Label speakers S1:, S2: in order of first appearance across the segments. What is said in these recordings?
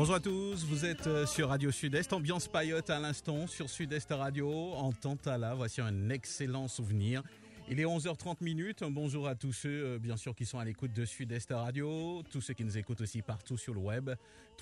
S1: Bonjour à tous, vous êtes euh, sur Radio Sud-Est, ambiance paillote à l'instant sur Sud-Est Radio, en Tantala, voici un excellent souvenir. Il est 11h30 minutes. Bonjour à tous ceux, euh, bien sûr, qui sont à l'écoute de Sud-Est Radio, tous ceux qui nous écoutent aussi partout sur le web.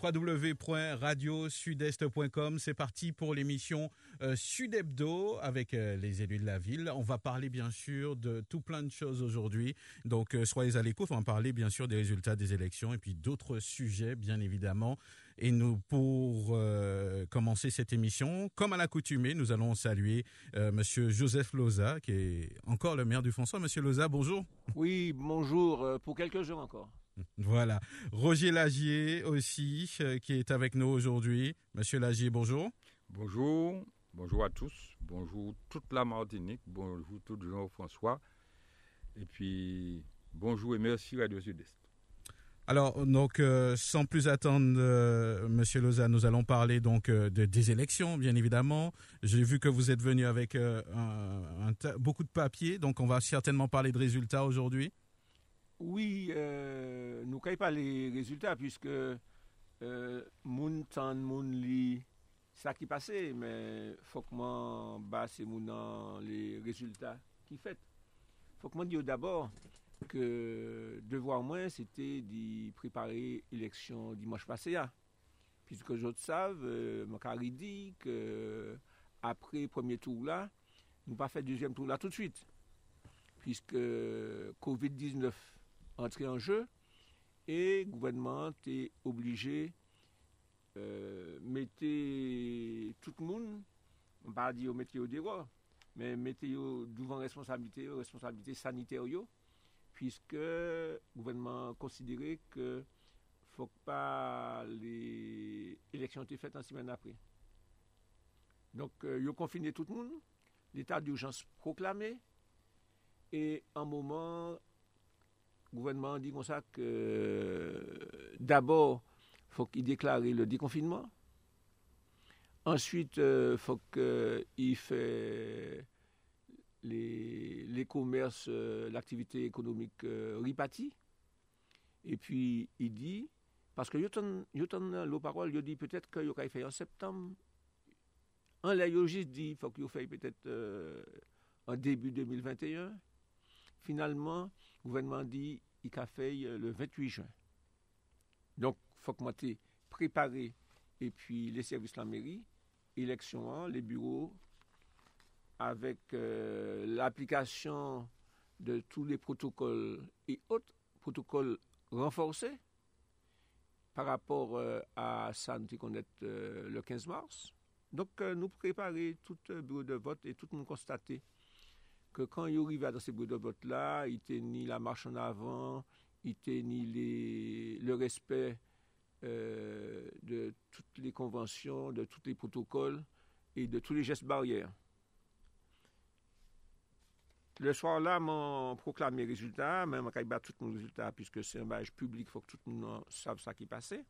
S1: www.radiosudest.com. C'est parti pour l'émission euh, Sud Hebdo avec les élus de la ville. On va parler, bien sûr, de tout plein de choses aujourd'hui. Donc, soyez à l'écoute. On va parler, bien sûr, des résultats des élections et puis d'autres sujets, bien évidemment. Et nous, pour euh, commencer cette émission, comme à l'accoutumée, nous allons saluer euh, Monsieur Joseph Loza, qui est encore le maire du François. Monsieur Loza, bonjour.
S2: Oui, bonjour, euh, pour quelques jours encore.
S1: Voilà. Roger Lagier aussi, qui est avec nous aujourd'hui. Monsieur Lagier, bonjour.
S3: Bonjour, bonjour à tous, bonjour toute la Martinique, bonjour tout Jean-François, et puis bonjour et merci Radio Sud-Est.
S1: Alors, donc, euh, sans plus attendre, euh, Monsieur Loza, nous allons parler donc euh, de, des élections, bien évidemment. J'ai vu que vous êtes venu avec beaucoup de papiers, donc on va certainement parler de résultats aujourd'hui.
S2: Oui, nous ne pas les résultats puisque moun tan moun ça qui passait, mais faut que moi bas c'est les résultats qui fait. Faut que moi d'abord que devoir moins, c'était d'y préparer l'élection dimanche passé. Hein. Puisque je savent, euh, dit que après le premier tour là, nous pas fait deuxième tour là tout de suite. Puisque Covid-19 entré en jeu et le gouvernement est obligé de euh, mettre tout le monde, on ne pas dire mettre au mais mettre devant responsabilité, responsabilité sanitaire puisque le gouvernement considérait que faut pas les élections soient faites en semaine après. Donc, euh, ils ont confiné tout le monde, l'état d'urgence proclamé, et en moment, le gouvernement dit comme ça que d'abord, il faut qu'il déclare le déconfinement. Ensuite, il euh, faut qu'il fasse les, commerces, euh, l'activité économique euh. Et puis, il dit, parce que le parole, il dit peut-être qu'il y fait en septembre. En là, il juste dit, il faut qu'il fasse peut-être euh, en début 2021. Finalement, le gouvernement dit, il a fait le 28 juin. Donc, il faut que moi préparé et puis les services de la mairie, élection, hein, les bureaux, avec euh, l'application de tous les protocoles et autres protocoles renforcés par rapport euh, à ça qu'on est euh, le 15 mars. Donc, nous préparer tout bureau de vote et tout le monde constater que quand il arrive dans ces bureaux de vote-là, il était ni la marche en avant, il était ni le respect de toutes les conventions, de tous les protocoles et de tous les gestes barrières. Le soir-là, m'ont proclamé les résultats, même quand il tout mon résultat, puisque c'est un badge public, il faut que tout le monde sache ce qui passé.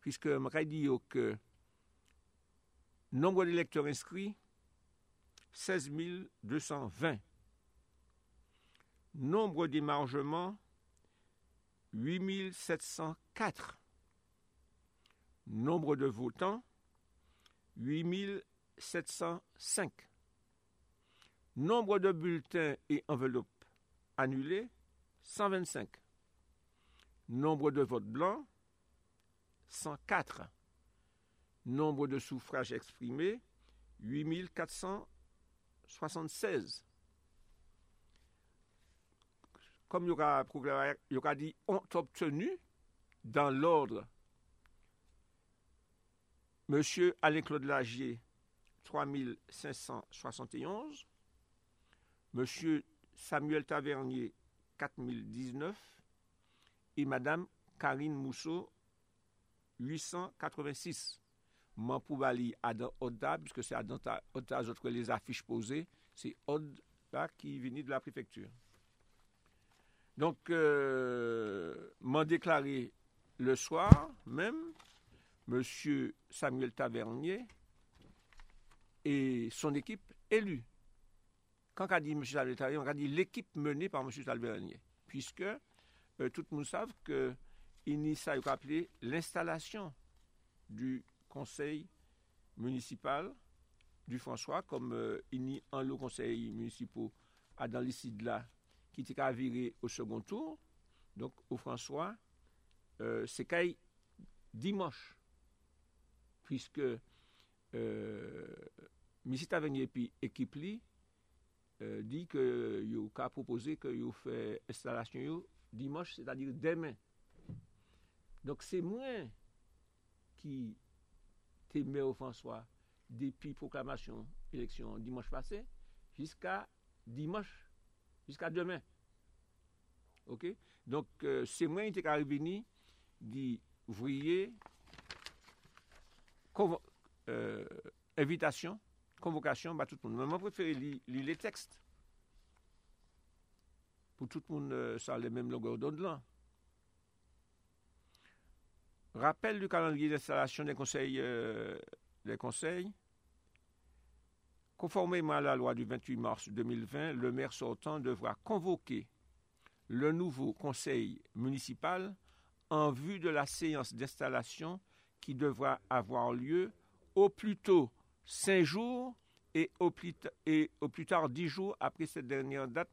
S2: Puisque je dit que nombre d'électeurs inscrits, 16 220. Nombre d'émargements, 8 704. Nombre de votants, 8 705. Nombre de bulletins et enveloppes annulés, 125. Nombre de votes blancs, 104. Nombre de suffrages exprimés, 8476. Comme il y aura, il y aura dit, ont obtenu dans l'ordre Monsieur Alain-Claude Lagier, 3571. Monsieur Samuel Tavernier, 4019, et Madame Karine Mousseau, 886. Mampoubali Adam Oda, puisque c'est Adam Oda, les affiches posées, c'est Oda qui vient de la préfecture. Donc, euh, déclaré le soir même, Monsieur Samuel Tavernier et son équipe élue quand on dit M. Salvé on dit l'équipe menée par M. Salvé puisque euh, tout le monde sait que a appelé l'installation du conseil municipal du François, comme il y a un le conseil municipal à dans les là qui était viré au second tour. Donc, au François, euh, c'est qu'il dimanche, puisque euh, M. Tavernier li, euh, di ke yo ka propose ke yo fe instalasyon yo dimanche, se ta dire demen. Donk se mwen ki te mè ou François depi proklamasyon eleksyon dimanche pase, jiska dimanche, jiska demen. Ok? Donk euh, se mwen te ka reveni di vouye evitasyon euh, convocation, bah, tout le monde. Mais moi, je préfère lire, les textes. Pour tout le monde, euh, ça les mêmes longueurs d'onde là. Rappel du calendrier d'installation des conseils, euh, des conseils. Conformément à la loi du 28 mars 2020, le maire sortant devra convoquer le nouveau conseil municipal en vue de la séance d'installation qui devra avoir lieu au plus tôt cinq jours et au, plus tard dix jours après cette dernière date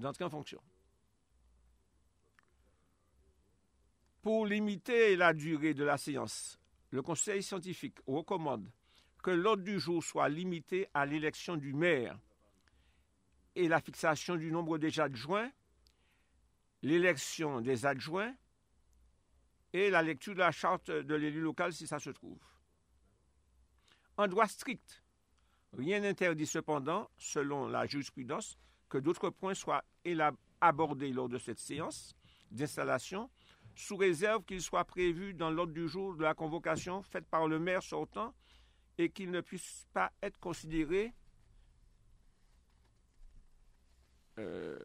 S2: d'entrée en fonction. Pour limiter la durée de la séance, le Conseil scientifique recommande que l'ordre du jour soit limité à l'élection du maire et la fixation du nombre des adjoints, l'élection des adjoints et la lecture de la charte de l'élu local si ça se trouve. En droit strict, rien n'interdit cependant, selon la jurisprudence, que d'autres points soient abordés lors de cette séance d'installation, sous réserve qu'ils soient prévus dans l'ordre du jour de la convocation faite par le maire sortant et qu'ils ne puissent pas être considérés euh,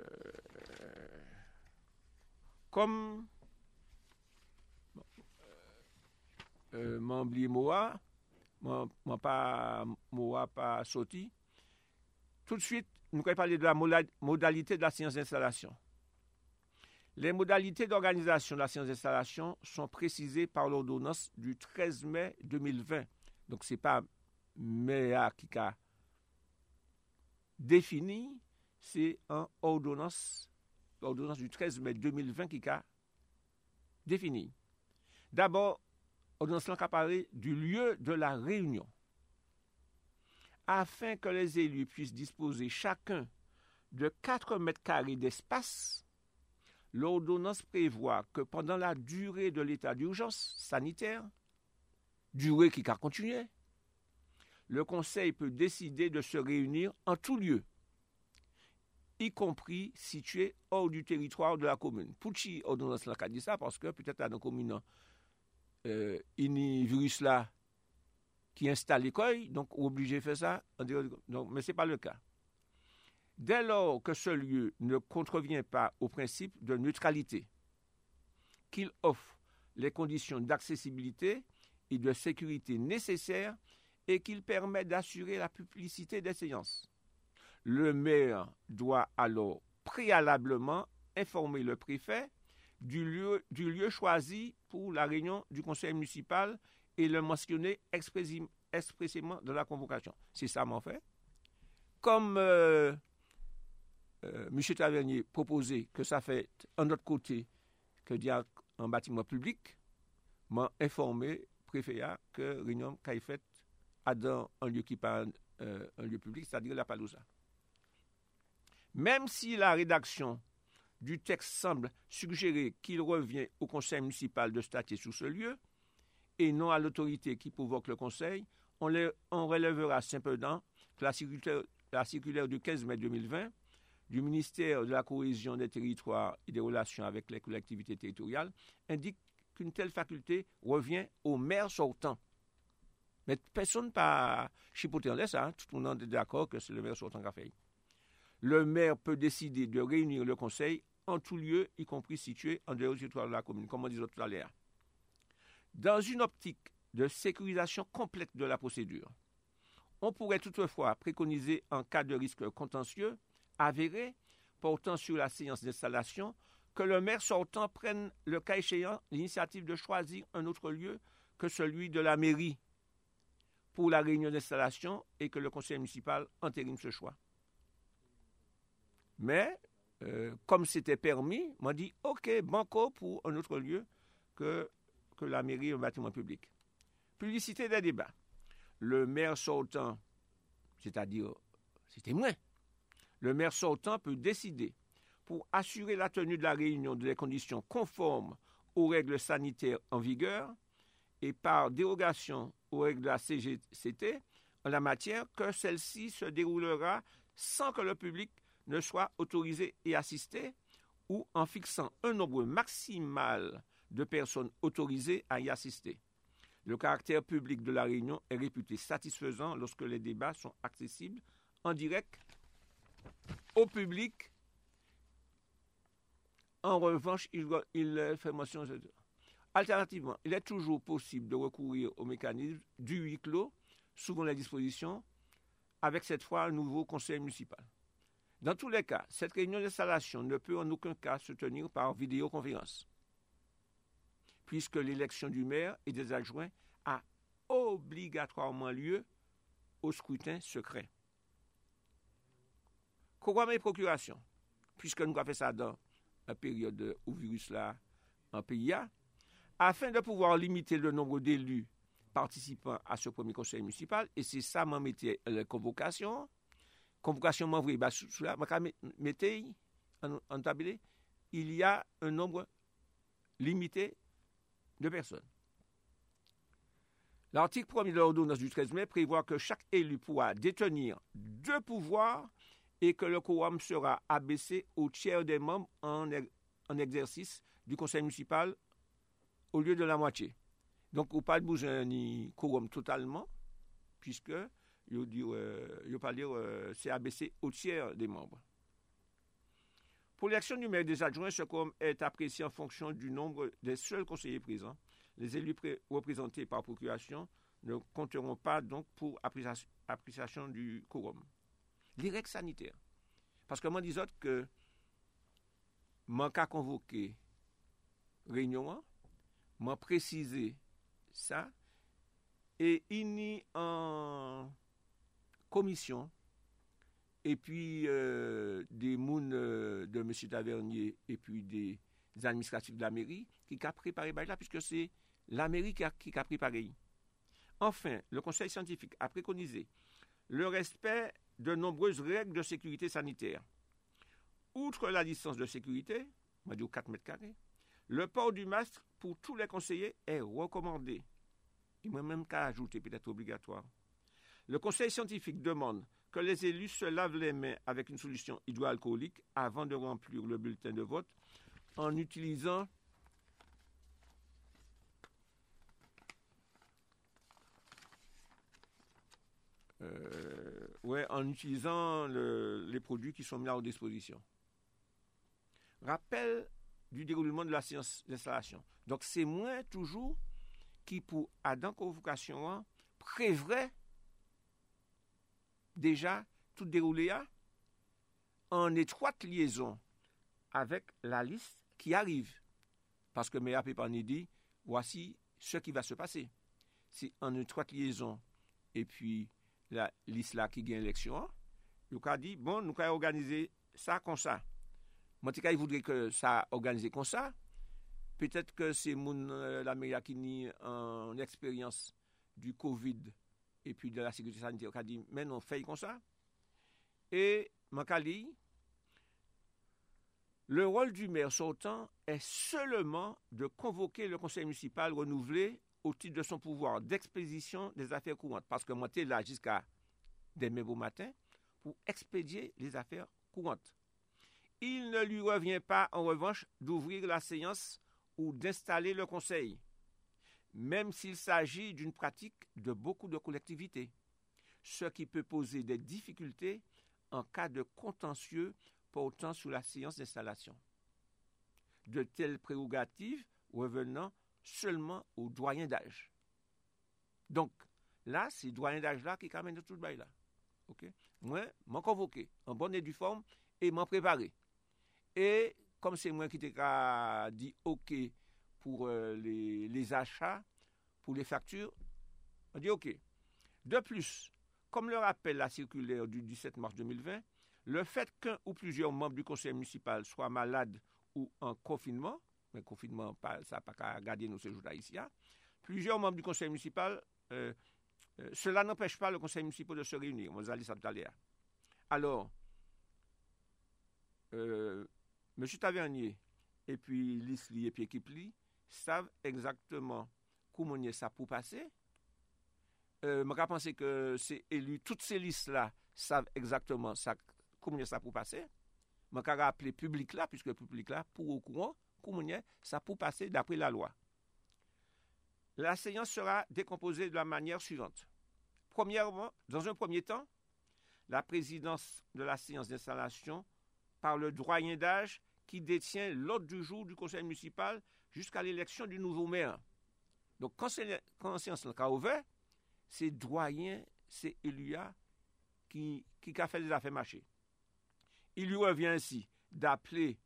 S2: comme euh, euh Moa, moi, pas, moi pas sorti. Tout de suite, nous allons parler de la modalité de la séance d'installation. Les modalités d'organisation de la séance d'installation sont précisées par l'ordonnance du 13 mai 2020. Donc, ce n'est pas MEA qui a défini, c'est un ordonnance, l'ordonnance du 13 mai 2020 qui a défini. D'abord, ordonnance qui du lieu de la réunion. Afin que les élus puissent disposer chacun de 4 mètres carrés d'espace, l'ordonnance prévoit que pendant la durée de l'état d'urgence sanitaire, durée qui a continué, le Conseil peut décider de se réunir en tout lieu, y compris situé hors du territoire de la commune. Ordonnance l'a dit ça parce que peut-être à nos communes euh, une virus là qui installe l'école, donc obligé de faire ça. Mais ce n'est pas le cas. Dès lors que ce lieu ne contrevient pas au principe de neutralité, qu'il offre les conditions d'accessibilité et de sécurité nécessaires et qu'il permet d'assurer la publicité des séances. Le maire doit alors préalablement informer le préfet du lieu, du lieu choisi pour la réunion du conseil municipal et le mentionner expressément dans la convocation. C'est ça, mon fait. Comme euh, euh, M. Tavernier proposait que ça fait un autre côté que dire un bâtiment public, m'a informé préfet que réunion qu'a faite dans un lieu qui parle euh, un lieu public, c'est-à-dire la Palousa. Même si la rédaction du texte semble suggérer qu'il revient au conseil municipal de statuer sur ce lieu et non à l'autorité qui provoque le conseil, on, relèvera simplement que la circulaire, la circulaire du 15 mai 2020 du ministère de la cohésion des territoires et des relations avec les collectivités territoriales indique qu'une telle faculté revient au maire sortant. Mais personne n'a chipoté en laisse, hein. tout le monde est d'accord que c'est le maire sortant qui a fait le maire peut décider de réunir le conseil en tout lieu, y compris situé en dehors du territoire de la commune, comme on disait tout à l'heure. Dans une optique de sécurisation complète de la procédure, on pourrait toutefois préconiser, en cas de risque contentieux avéré portant sur la séance d'installation, que le maire sortant prenne, le cas échéant, l'initiative de choisir un autre lieu que celui de la mairie pour la réunion d'installation et que le conseil municipal entérine ce choix. Mais, euh, comme c'était permis, m'a dit, OK, banco pour un autre lieu que, que la mairie et le bâtiment public. Publicité des débats. Le maire sortant, c'est-à-dire, c'était moi, le maire sortant peut décider pour assurer la tenue de la réunion des conditions conformes aux règles sanitaires en vigueur et par dérogation aux règles de la CGCT en la matière que celle-ci se déroulera sans que le public ne soit autorisé et assisté ou en fixant un nombre maximal de personnes autorisées à y assister. Le caractère public de la réunion est réputé satisfaisant lorsque les débats sont accessibles en direct au public. En revanche, il, il fait mention. Alternativement, il est toujours possible de recourir au mécanisme du huis clos, souvent les dispositions, avec cette fois un nouveau conseil municipal. Dans tous les cas, cette réunion d'installation ne peut en aucun cas se tenir par vidéoconférence, puisque l'élection du maire et des adjoints a obligatoirement lieu au scrutin secret. Quoique mes procurations, puisque nous avons fait ça dans la période où le virus là en PIA, afin de pouvoir limiter le nombre d'élus participant à ce premier conseil municipal, et c'est ça mon métier, la convocation, convocation m'envoie sous la mettez en, tablé, il y a un nombre limité de personnes. L'article 1er de l'ordonnance du 13 mai prévoit que chaque élu pourra détenir deux pouvoirs et que le quorum sera abaissé au tiers des membres en, exercice du conseil municipal au lieu de la moitié. Donc, on pas de besoin ni quorum totalement, puisque il ne pas dire euh, abaissé au tiers des membres. Pour l'élection du maire des adjoints, ce quorum est apprécié en fonction du nombre des seuls conseillers présents. Les élus représentés par procuration ne compteront pas donc pour appréciation du quorum. Les règles sanitaires. Parce que moi, dis que cas convoqué réunion, m'a précisé ça, et il y en commission, et puis euh, des mounes euh, de M. Tavernier, et puis des, administratifs de la mairie, qui a préparé là, puisque c'est la mairie qui a, préparé. Enfin, le conseil scientifique a préconisé le respect de nombreuses règles de sécurité sanitaire. Outre la distance de sécurité, on va dire 4 mètres carrés, le port du masque pour tous les conseillers est recommandé. Il m'a même qu'à ajouter, peut-être obligatoire. Le conseil scientifique demande que les élus se lavent les mains avec une solution hydroalcoolique avant de remplir le bulletin de vote en utilisant euh, ouais, en utilisant les produits qui sont mis à leur disposition. Rappel du déroulement de la séance d'installation. Donc, c'est moi toujours qui, pour Adam Convocation, prévrait déjà tout déroulé en étroite liaison avec la liste qui arrive. Parce que Méa Pépani dit, voici ce qui va se passer. C'est en étroite liaison et puis la liste là qui gagne l'élection. Nous a dit, bon, nous allons organiser ça comme ça. Motika, il voudrait que ça organisé comme ça. Peut-être que c'est mon la meilleure qui une expérience du Covid et puis de la sécurité sanitaire qui a dit, mais non, fait comme ça. Et Makali, le rôle du maire sortant est seulement de convoquer le conseil municipal renouvelé au titre de son pouvoir d'expédition des affaires courantes. Parce que moi, là jusqu'à demain au matin pour expédier les affaires courantes. Il ne lui revient pas, en revanche, d'ouvrir la séance ou d'installer le conseil, même s'il s'agit d'une pratique de beaucoup de collectivités, ce qui peut poser des difficultés en cas de contentieux portant sur la séance d'installation. De telles prérogatives revenant seulement aux doyens d'âge. Donc, là, c'est doyen d'âge-là qui de tout le bail là. Moi, m'en convoqué en bonne et due forme et m'en préparé. Et comme c'est moi qui t'ai dit OK pour euh, les, achats, pour les factures, on dit OK. De plus, comme le rappelle la circulaire du 17 mars 2020, le fait qu'un ou plusieurs membres du conseil municipal soient malades ou en confinement, mais confinement, ça n'a pas qu'à garder nos séjours ici, hein, plusieurs membres du conseil municipal, euh, euh, cela n'empêche pas le conseil municipal de se réunir. Alors, M. Tavernier et puis Lisli et puis Kipli savent exactement comment ça pour passer. Euh, je pense que c'est élu, toutes ces listes-là savent exactement comment ça pour passer. Je vais rappeler public là, puisque le public là, pour au courant, comment ça pour passer d'après la loi. La séance sera décomposée de la manière suivante. Premièrement, dans un premier temps, la présidence de la séance d'installation par le doyen d'âge qui détient l'ordre du jour du conseil municipal jusqu'à l'élection du nouveau maire. Donc, quand, quand la séance est ouverte, c'est doyen, c'est Elia qui, qui a fait les affaires marcher. Il lui revient ainsi d'appeler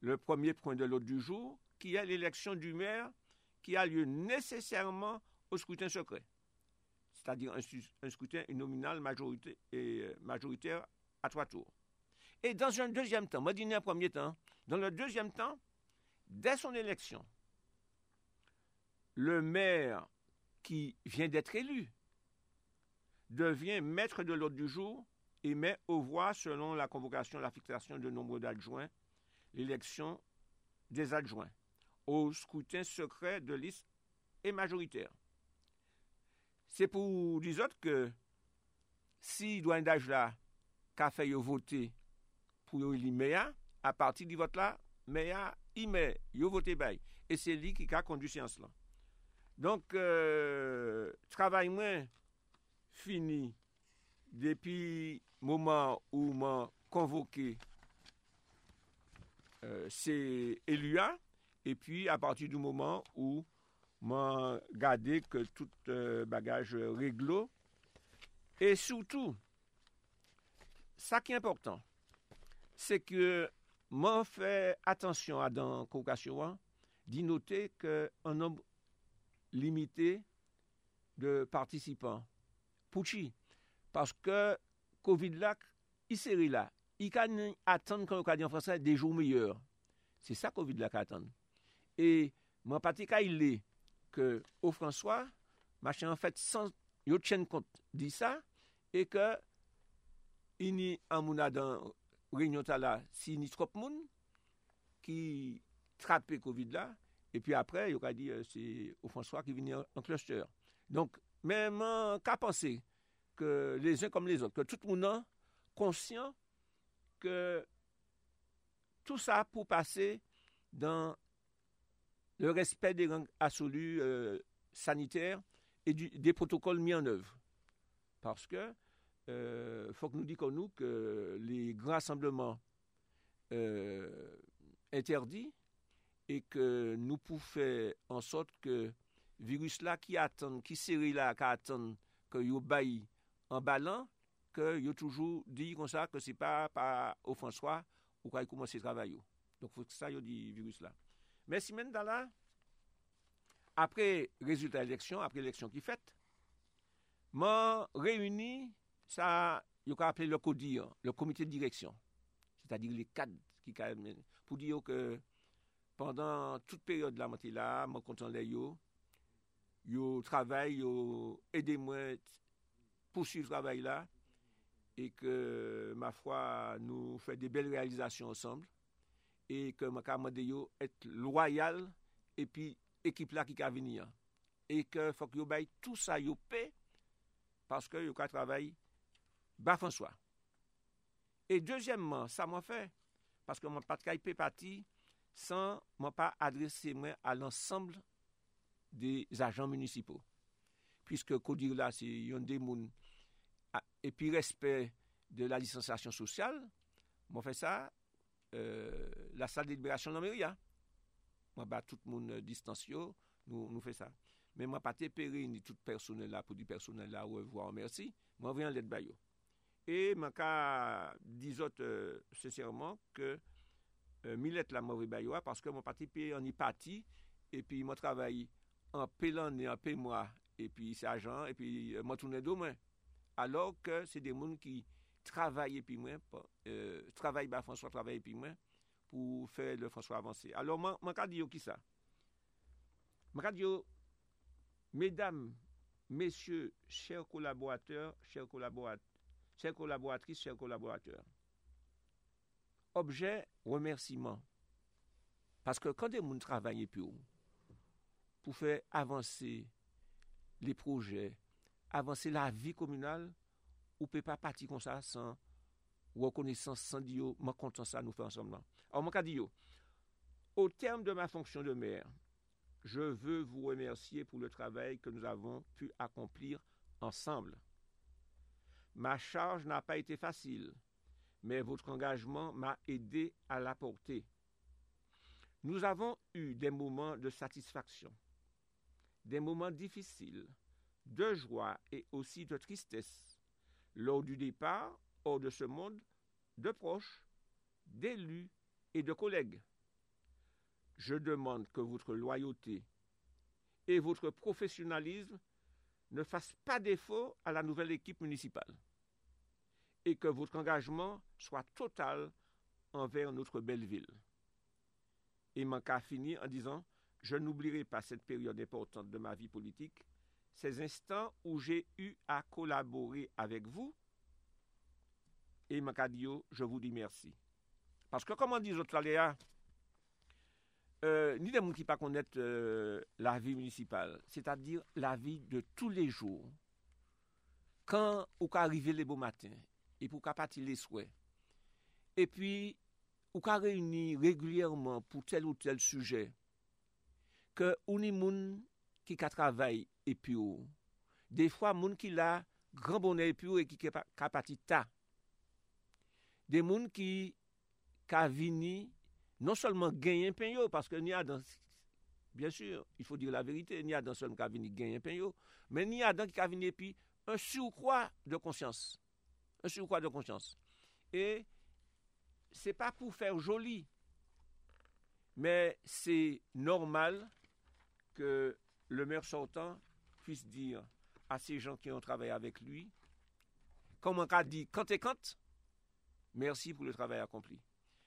S2: le premier point de l'ordre du jour, qui est l'élection du maire, qui a lieu nécessairement au scrutin secret, c'est-à-dire un, scrutin nominal euh, majoritaire à trois tours. Et dans un deuxième temps, moi dis un premier temps, dans le deuxième temps, dès son élection, le maire qui vient d'être élu devient maître de l'ordre du jour et met aux voix, selon la convocation, la fixation de nombre d'adjoints, l'élection des adjoints au scrutin secret de liste et majoritaire. C'est pour les autres que si doyen d'âge là qu'a fait voter pour maire, à partir du vote là, maire, il met, il voté bail. Et c'est lui qui a conduit séance là. Donc, euh, travail moins fini depuis le moment où m'a convoqué euh, c'est Elia, et puis à partir du moment où m'a gardé que tout euh, bagage réglo, et surtout, ça qui est important, c'est que man fè atensyon a dan koukasyon an, di note ke an nom limité de participant. Pouchi, paske COVID lak, i seri la, i kan atan kon ka di an fransa de jou meyèr. Se sa COVID lak atan. E man pati ka ilè ke ou François, machin an en fèt fait, san yo tchen kont di sa, e ke ini an mouna dan réunion là si ni trop monde qui trappe Covid là et puis après, il a dit euh, c'est au François qui vient en cluster. Donc, même qu'à penser que les uns comme les autres, que tout le monde est conscient que tout ça pour passer dans le respect des rangs absolus euh, sanitaires et des protocoles mis en œuvre. Parce que euh, faut que nous disions nous que les grands rassemblements interdits et que nous pouvons faire en sorte que virus là qui attend, qui série là qui attend que yo baille en ballant, que yo toujours dit comme ça que c'est pas pas au François ou quand commence à travailler. Donc faut que ça yo dit virus là. Mais si maintenant là après résultat de l'élection, après l'élection qui fait, m'a réuni sa yo ka aple le kodi yo, le komite de direksyon. Se ta dir le kad ki ka men. Pou di yo ke pandan tout peryode la mante la, mwen kontan le yo, yo travay, yo ede mwen poussiv travay la, e ke ma fwa nou fè de bel realizasyon ansamble, e ke mwen ka mwade yo et loyal, epi ekip la ki ka vini an. E ke fok yo bay tout sa yo pe, paske yo ka travay ba François. Et deuxièmement, ça m'a fait, parce que mon patkaï peut partir sans m'en pas adresser moi à l'ensemble des agents municipaux. Puisque Kodir là, c'est yon des moun, et puis respect de la licenciation sociale, m'a fait ça, euh, la salle de libération nan mairie. M'a bat tout moun distanciaux, nous, nous fait ça. Mais m'a pas te péri ni tout personnel là, pour du personnel là, au revoir, merci. M'a rien l'aide bayo. E man ka dizot euh, sesèrman ke euh, mi let la mori baywa paske mwen patipe an ipati epi mwen travayi an pe lan e an pe mwa epi sa jan epi euh, mwen toune do mwen. Alors ke se de moun ki travayi epi mwen, euh, travayi ba François, travayi epi mwen pou fè le François avansè. Alors man ka diyo ki sa? Man ka diyo, mesdames, messieurs, chers collaborateurs, chers collaborateurs, chers collaboratrices, chers collaborateurs, objet remerciement. Parce que quand des gens travaillent pour, pour faire avancer les projets, avancer la vie communale, ou ne peut pas partir comme ça sans reconnaissance, sans dire, moi content ça, nous faire ensemble. Alors, moi, dit, au terme de ma fonction de maire, je veux vous remercier pour le travail que nous avons pu accomplir ensemble. Ma charge n'a pas été facile, mais votre engagement m'a aidé à la porter. Nous avons eu des moments de satisfaction, des moments difficiles, de joie et aussi de tristesse lors du départ hors de ce monde de proches, d'élus et de collègues. Je demande que votre loyauté et votre professionnalisme ne fassent pas défaut à la nouvelle équipe municipale et que votre engagement soit total envers notre belle ville. Et qu'à fini en disant Je n'oublierai pas cette période importante de ma vie politique, ces instants où j'ai eu à collaborer avec vous. Et Makadio, je vous dis merci. Parce que, comme on dit autres Léa, euh, ni des gens qui ne connaissent pas euh, la vie municipale, c'est-à-dire la vie de tous les jours. Quand on arrive le beau matin, et pour qu'on partir les souhaits, et puis ka réunit régulièrement pour tel ou tel sujet, que ou ni moun qui travaille et puis ou, des fois moun qui l'a grand bonnet et puis ou, et qui ka parti ta, des moun qui ka vini non seulement gagner pain parce que n'y a bien sûr, il faut dire la vérité, n'y a dans seulement ka vini gagner pain mais n'y a dans qui ka vini puis un surcroît de conscience. Un surcroît de conscience. Et c'est pas pour faire joli, mais c'est normal que le maire sortant puisse dire à ces gens qui ont travaillé avec lui, comme on a dit, quand et quand, merci pour le travail accompli.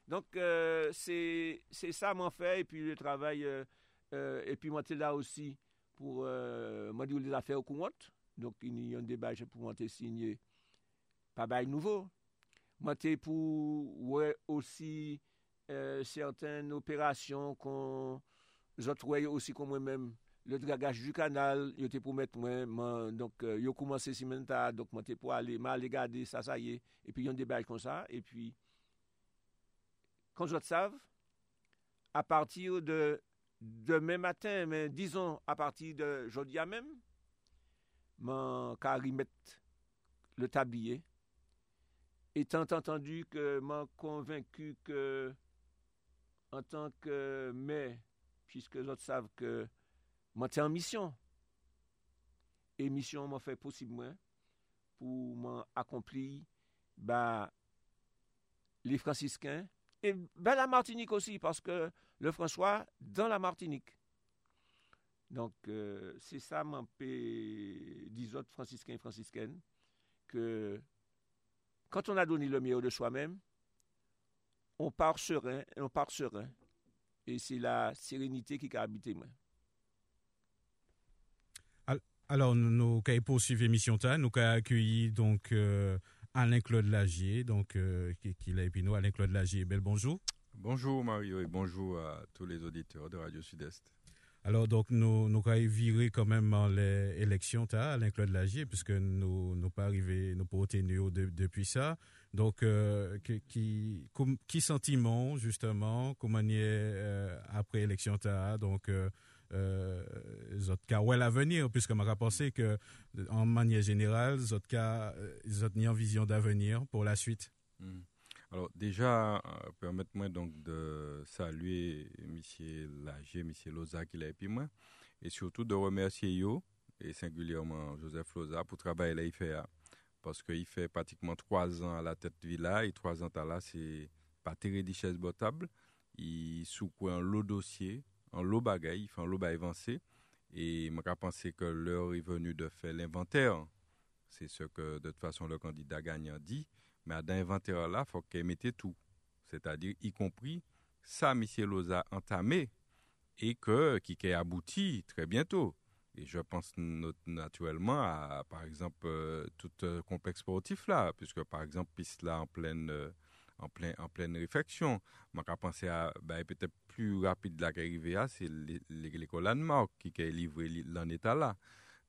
S2: Donk euh, se sa man fè, e pi le travay, e euh, euh, pi mante la osi pou euh, mandi ou li la fè ou koumont. Donk yon debaj pou mante signe pa bay nouvo. Mante pou wè osi certaine operasyon kon zot wè osi kon mwen mèm. Le dragaj du kanal, yo te pou met mwen, man, donk, yo koumanse si men ta, donk man te pou ale, ma ale gade, sa sa ye, epi yon debaj kon sa, epi savent, à partir de demain matin, mais disons à partir de jeudi à même, mon met le tablier, étant entendu que m'a convaincu que en tant que maire, puisque les autres savent que moi en mission, et mission m'a fait possible pour m'accomplir bah, les franciscains et ben la Martinique aussi, parce que le François, dans la Martinique. Donc, euh, c'est ça, mon des autres franciscains et franciscaines, que quand on a donné le meilleur de soi-même, on part serein, on part serein. Et c'est la sérénité qui a habité moi.
S1: Alors, nous avons poursuivi l'émission, nous avons accueilli donc euh, Alain-Claude Lagier, donc, euh, qui, est nous, Alain-Claude Lagier. Bel bonjour.
S3: Bonjour Mario et bonjour à tous les auditeurs de Radio Sud-Est.
S1: Alors, donc, nous, nous avons viré quand même les élections, Alain-Claude Lagier, puisque nous n'avons pas arrivé, nous pas obtenu depuis ça. Donc, euh, qui, qui, sentiment, justement, comment est euh, après élection, donc, euh, cas ouais l'avenir? Puisque m'a pensé que en manière générale Zotka euh, ni en vision d'avenir pour la suite.
S3: Hmm. Alors déjà, euh, permettez-moi donc de saluer Monsieur Lager, Monsieur Loza qui l'a et moi, et surtout de remercier Yo et singulièrement Joseph Loza pour le travail qu'il fait hein. parce qu'il fait pratiquement trois ans à la tête de Villa et trois ans à là c'est pas très richesse botable. Il sous un dossier en lot bagaille, il fait un lot avancé. Et je pensé que l'heure est venue de faire l'inventaire. C'est ce que, de toute façon, le candidat gagnant dit. Mais dans l'inventaire-là, il faut qu'il mette tout. C'est-à-dire, y compris ça, M. Loza entamé et que, qui est abouti très bientôt. Et je pense naturellement à, par exemple, euh, tout euh, complexe sportif là, puisque par exemple, piste là en pleine, euh, en plein, en pleine réflexion. Je pensé à, ben, peut-être plus rapide là qu'arrivé à, c'est l'école Landmark qui est livré l'en état là.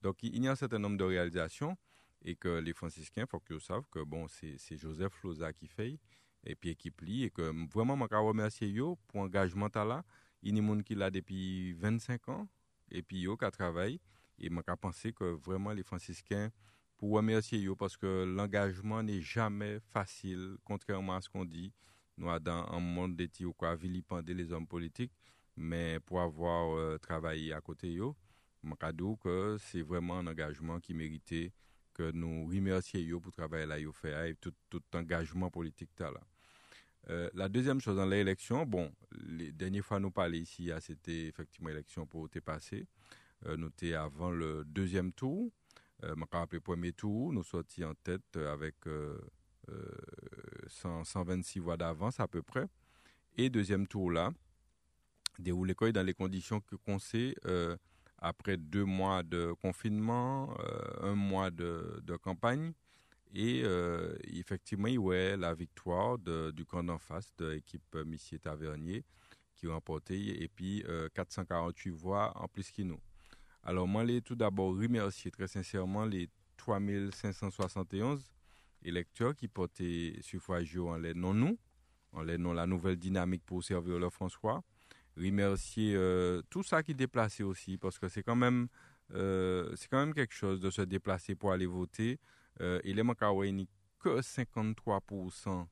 S3: Donc, il y a un certain nombre de réalisations et que les franciscains, il faut qu'ils savent que bon, c'est Joseph Loza qui fait et puis équipe li et que vraiment, je remercier yo pour l'engagement là. Il y a des gens qui là depuis 25 ans et puis yo qui travaille et je pensé que vraiment les franciscains pour remercier yo parce que l'engagement n'est jamais facile contrairement à ce qu'on dit nous dans un monde de ou quoi vilipender les hommes politiques mais pour avoir euh, travaillé à côté yo je que c'est vraiment un engagement qui méritait que nous remercions pour travailler là yo fait et tout, tout engagement politique là euh, la deuxième chose dans l'élection, bon, les dernières fois nous parlons ici, ah, c'était effectivement l'élection pour te passer. Euh, nous étions avant le deuxième tour. Euh, le premier tour, nous sortis en tête avec 126 voix d'avance à peu près. Et deuxième tour là, déroulé dans les conditions que qu'on sait, après deux mois de confinement, un mois de campagne, et euh, effectivement, il y a la victoire du camp d'en face de l'équipe euh, Missier Tavernier qui remporté et puis 448 euh, voix en plus qu'il nous. Alors, moi, je tout d'abord remercier très sincèrement les 3571 électeurs qui portaient suffrage en les non nous, en les non la nouvelle dynamique pour servir le François. Remercier tout ça qui déplacé aussi parce que c'est quand même c'est quand même quelque chose de se déplacer pour aller voter. Euh, il est que 53%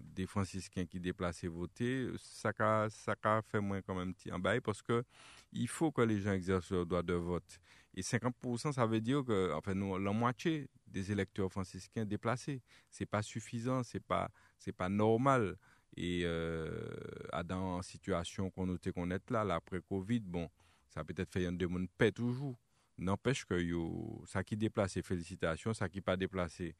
S3: des franciscains qui déplacent voter, ça a, fait moins quand même petit en bail parce que il faut que les gens exercent leur droit de vote. Et 50%, ça veut dire que enfin, la moitié des électeurs franciscains déplacés. C'est pas suffisant, c'est pas, c'est pas normal. Et euh, dans la situation qu'on était qu'on est là, après Covid, bon, ça peut-être fait un demande paix toujours. N'empêche que yo, ça qui déplacé, félicitations, ça qui pas déplacé,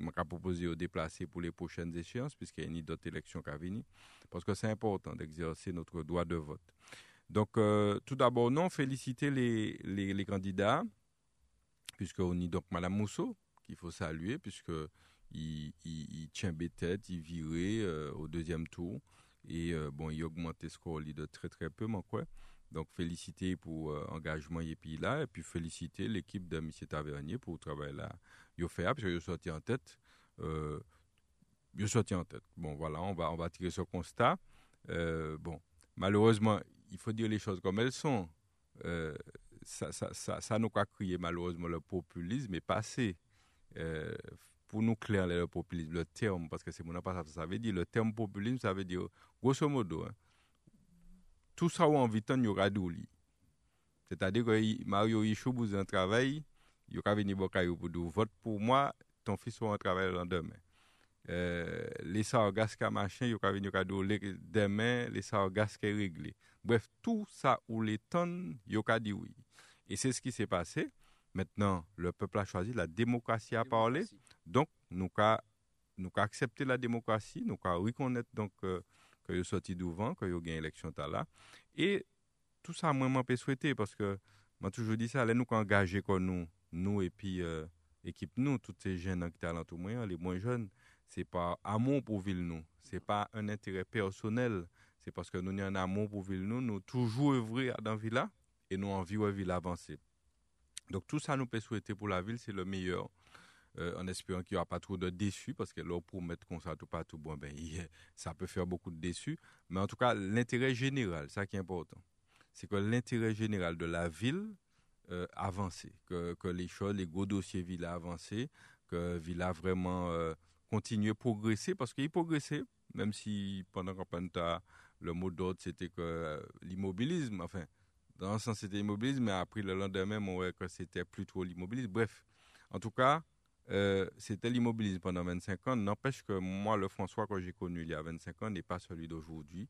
S3: m'a proposé de déplacer pour les prochaines échéances, puisqu'il y a une d'autres élections qui venir, parce que c'est important d'exercer notre droit de vote. Donc, euh, tout d'abord, non, féliciter les, les, candidats, puisqu'on y donc Mme Mousseau, qu'il faut saluer, puisque il, il, tient tête, il virait euh, au deuxième tour, et euh, bon, il augmente le score de très très peu, mais quoi. Donc, féliciter pour l'engagement euh, et puis là, et puis féliciter l'équipe de M. Tavernier pour le travail là. Il fait, parce qu'il est sorti en tête. Euh, il est sorti en tête. Bon, voilà, on va, on va tirer ce constat. Euh, bon, malheureusement, il faut dire les choses comme elles sont. Euh, ça, ça, ça, ça, nous a crié malheureusement le populisme est passé. Euh, pour nous clair le populisme, le terme, parce que c'est mon pas ça veut dire, le terme populisme, ça veut dire, grosso modo, hein, tout ça ou en vitan yo radou li. C'est-à-dire que Mario Yichou vous un travail, yo ka veni bokay pour vote pour moi, ton fils va travailler le lendemain. Euh, les sargasses qui machin, veni yo ka dou demain, les sargasses qui réglé. Bref, tout ça ou les tonnes, ka dit oui. Et c'est ce qui s'est passé. Maintenant, le peuple a choisi, la démocratie a parlé. Donc, nous avons nous accepté la démocratie, nous avons reconnaître donc euh, que yo sorti devant, que yo gagne élection là. Et tout ça, moi, je peux souhaiter parce que, moi, toujours dit ça, là, nous, engagés comme nous, nous et puis, euh, équipe nous, tous ces jeunes qui sont moyen, les moins jeunes, c'est pas amour pour ville nous, c'est pas un intérêt personnel, c'est parce que nous avons un amour pour ville nous, nous toujours œuvrer dans la ville et nous envie de ville avancer. Donc tout ça nous peut souhaiter pour la ville, c'est le meilleur. Euh, en espérant qu'il n'y aura pas trop de déçus, parce que là, pour mettre comme ça tout bon, ben, ça peut faire beaucoup de déçus. Mais en tout cas, l'intérêt général, ça qui est important, c'est que l'intérêt général de la ville euh, avance, que, que, les choses, les gros dossiers Villa avancent, que Villa vraiment euh, continue à progresser, parce qu'il progressait, même si pendant qu'on le mot d'ordre, c'était que euh, l'immobilisme, enfin, dans un sens, c'était l'immobilisme, mais après, le lendemain, on voyait que c'était plutôt l'immobilisme. Bref, en tout cas, euh, c'était l'immobilisme pendant 25 ans. N'empêche que moi, le François que j'ai connu il y a 25 ans n'est pas celui d'aujourd'hui.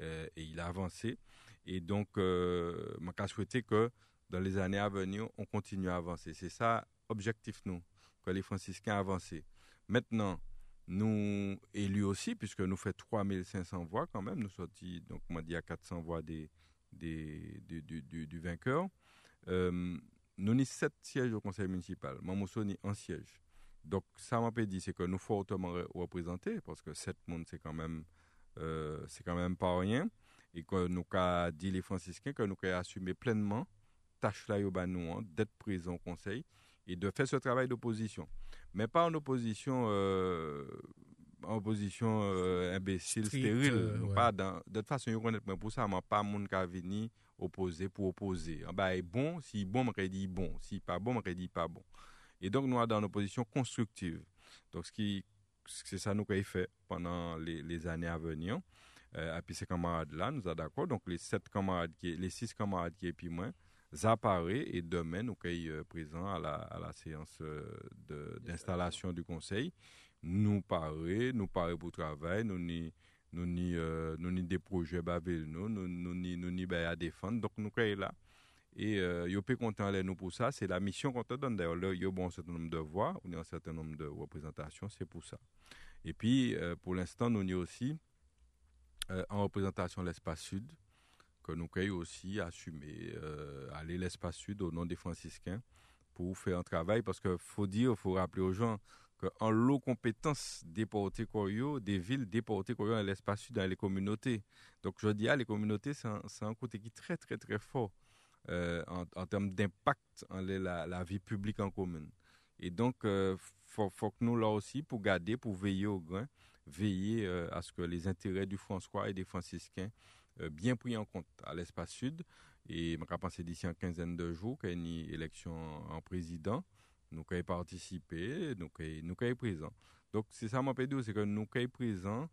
S3: Euh, et il a avancé. Et donc, euh, je souhaité que dans les années à venir, on continue à avancer. C'est ça, objectif nous, que les franciscains avancent. Maintenant, nous élus aussi, puisque nous faisons 3500 voix quand même, nous sortis, donc on dit à 400 voix des, des, du, vainqueur. Euh, nous avons 7 sièges au conseil municipal. Mamousso ni un siège. Donc, ça m'a dit, c'est que nous fortement représentés, parce que 7 monde, c'est quand même, euh, c'est quand même pas rien. Et que nous avons dit les franciscains que nous avons assumé pleinement tâche là hein, d'être présent au conseil et de faire ce travail d'opposition. Mais pas en opposition, euh, en opposition euh, imbécile, stérile. Pas dans, de toute façon, je pour ça, mais pas mon qui venir opposer pour opposer. Ah bah, bon, si bon, je dit bon. Si pas bon, je dit pas bon. Et donc, nous sommes dans une opposition constructive. Donc, ce qui, c'est ça nous avons fait pendant les, les, années à venir. et puis ces camarades-là, nous sommes d'accord. Donc, les sept camarades, qui, les six camarades qui est puis moi, apparaît et demain nous sommes euh, présents à la, à la séance euh, d'installation du conseil. Nous paraît, nous paraît pour travail, nous ni nous ni euh, nous ni des projets bavel nous nous nous ni nous ni à défendre. Donc nous sommes là. Et euh, yo peut content nous pour ça. C'est la mission qu'on te donne. D'ailleurs là yo bon un certain nombre de voix. On a un certain nombre de représentations. C'est pour ça. Et puis pour l'instant nous y aussi en représentation l'espace sud que nous avons aussi assumé euh, aller l'espace sud au nom des franciscains pour faire un travail. Parce qu'il faut dire, faut rappeler aux gens qu'en lot compétence des villes déportées dans l'espace sud dans les communautés. Donc je dis à les communautés, c'est un, côté qui est très très très fort euh, en, termes d'impact en la, vie publique en commune. Et donc, il euh, faut, faut, que nous là aussi, pour garder, pour veiller au grain, veiller à ce que les intérêts du François et des franciscains euh, bien pris en compte à l'espace sud. Et je pense d'ici une quinzaine de jours qu'il y a une élection en président. Nous avons participé, nous sommes présents. Donc, c'est ça mon dire, c'est que nous sommes présents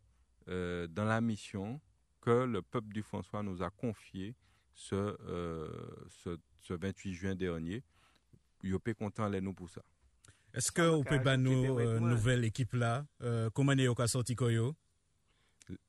S3: euh, dans la mission que le peuple du François nous a confiée ce, euh, ce, ce, 28 juin dernier. Il est content de nous pour ça.
S1: Est-ce que vous pouvez nous une nouvelle équipe là? Comment est-ce sorti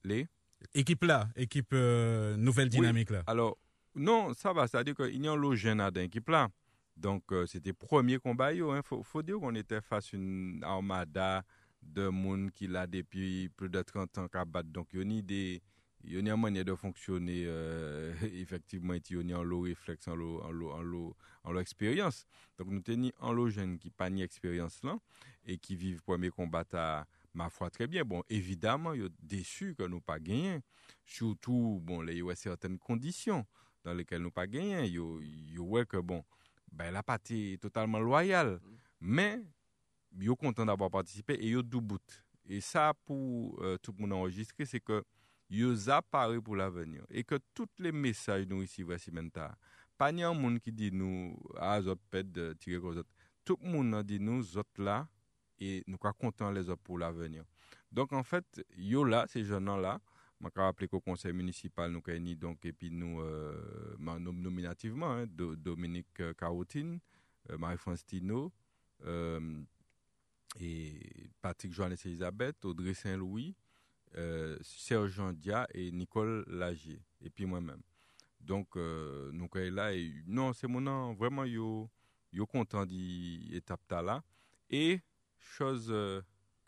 S3: Les?
S1: Équipe là, équipe euh, nouvelle dynamique là.
S3: Alors, non, ça va, c'est-à-dire qu'il y a un lot dans l'équipe là. Donc, euh, c'était premier combat. Il hein. faut, dire qu'on était face à une armada de monde qui l'a depuis plus de 30 ans qu'à battre. Donc, il y a il y a une manière de fonctionner euh, effectivement il y a un lot réflexe en lot en lot en lot en lot expérience donc nous tenons un lot jeune qui pas ni expérience là et qui vivent premier combat à ma foi, très bien. Bon, évidemment, il est déçu que nous pas gagné. Surtout, bon, il y a certaines conditions dans lesquelles nous pas gagné. Il y a que, bon, ben, la partie est totalement loyale. Mm. Mais, il est content d'avoir participé et il est bout. Et ça, pour euh, tout le monde enregistré, c'est que ils apparaît pour l'avenir. Et que tous les messages nous ici, voici maintenant, pas un monde qui dit nous, ah, zot de tirer autres. Tout le monde dit nous, autres là, et nous sommes contents les autres pour l'avenir. Donc en fait, yo là, ces jeunes-là, je vais rappeler qu'au conseil municipal, nous avons donc, et puis nous, euh, nominativement, hein, Dominique euh, Carotine, euh, Marie-France Tino, et Patrick Joannes Elisabeth, Audrey Saint-Louis, Serge Jean Dia et Nicole Lagier, et puis moi-même. Donc, nous sommes là, et non, c'est mon nom, vraiment, yo, yo content d'étape là. Et chose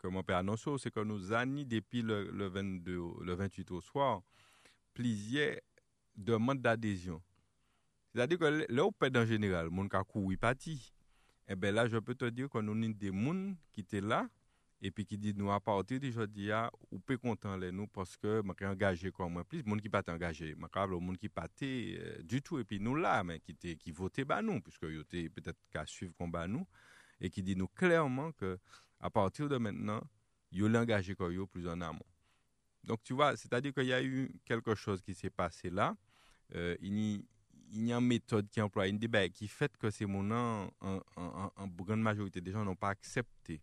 S3: que mon père annonce, c'est que nous avons, depuis le, le, 22, le 28 au soir, plusieurs demandes d'adhésion. C'est-à-dire que là, au en général, mon parti. Et eh bien là, je peux te dire nous avons des gens qui étaient là et puis qui disent nous à partir d'aujourd'hui, ou peut content les nous parce que je engagé comme moi plus, gens qui pas engagé, je suis monde qui pas euh, du tout et puis nous là mais qui qui votaient bah nous puisque ils étaient peut-être qu'à suivre combat nous et qui dit nous clairement que à partir de maintenant, il y a engagé plus en amont. Donc tu vois, c'est-à-dire qu'il y a eu quelque chose qui s'est passé là. Euh, il, y, a une méthode qui emploie une débat qui fait que ces moments, en, grande majorité des gens n'ont pas accepté,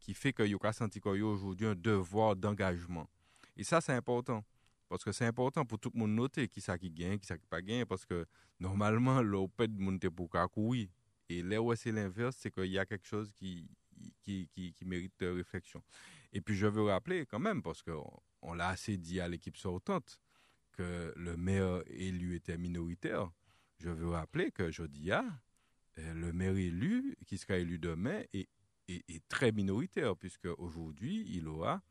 S3: qui fait qu'il y a senti aujourd'hui un devoir d'engagement. Et ça, c'est important. Parce que c'est important pour tout le monde noter qui ça qui gagne, qui ça qui pas gagne, parce que normalement, l'opé de monde pour courir. Et là où c'est l'inverse, c'est qu'il y a quelque chose qui, qui, qui, mérite réflexion. Et puis je veux rappeler quand même, parce qu'on on, l'a assez dit à l'équipe sortante, que le maire élu était minoritaire. je veux rappeler que Jodia, euh, le maire élu, qui sera élu demain, est, est, très minoritaire, puisque aujourd'hui, il aura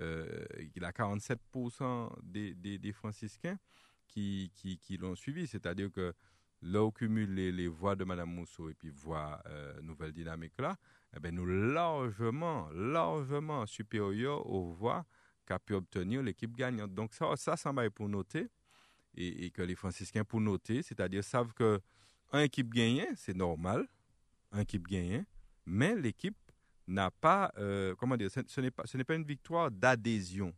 S3: euh, il a 47% des, des, franciscains qui, qui, l'ont suivi. C'est-à-dire que là où cumule les, les, voix de Mme Mousseau et puis voix euh, Nouvelle Dynamique là, eh bien, nous largement, largement supérieurs aux voix qu'a pu obtenir l'équipe gagnante. Donc ça, ça, ça m'a pour noter et, que les franciscains pour noter, c'est-à-dire savent que un équipe gagne, c'est normal, un équipe gagne, mais l'équipe n'a pas, euh, comment dire, ce, n'est pas, ce n'est pas une victoire d'adhésion.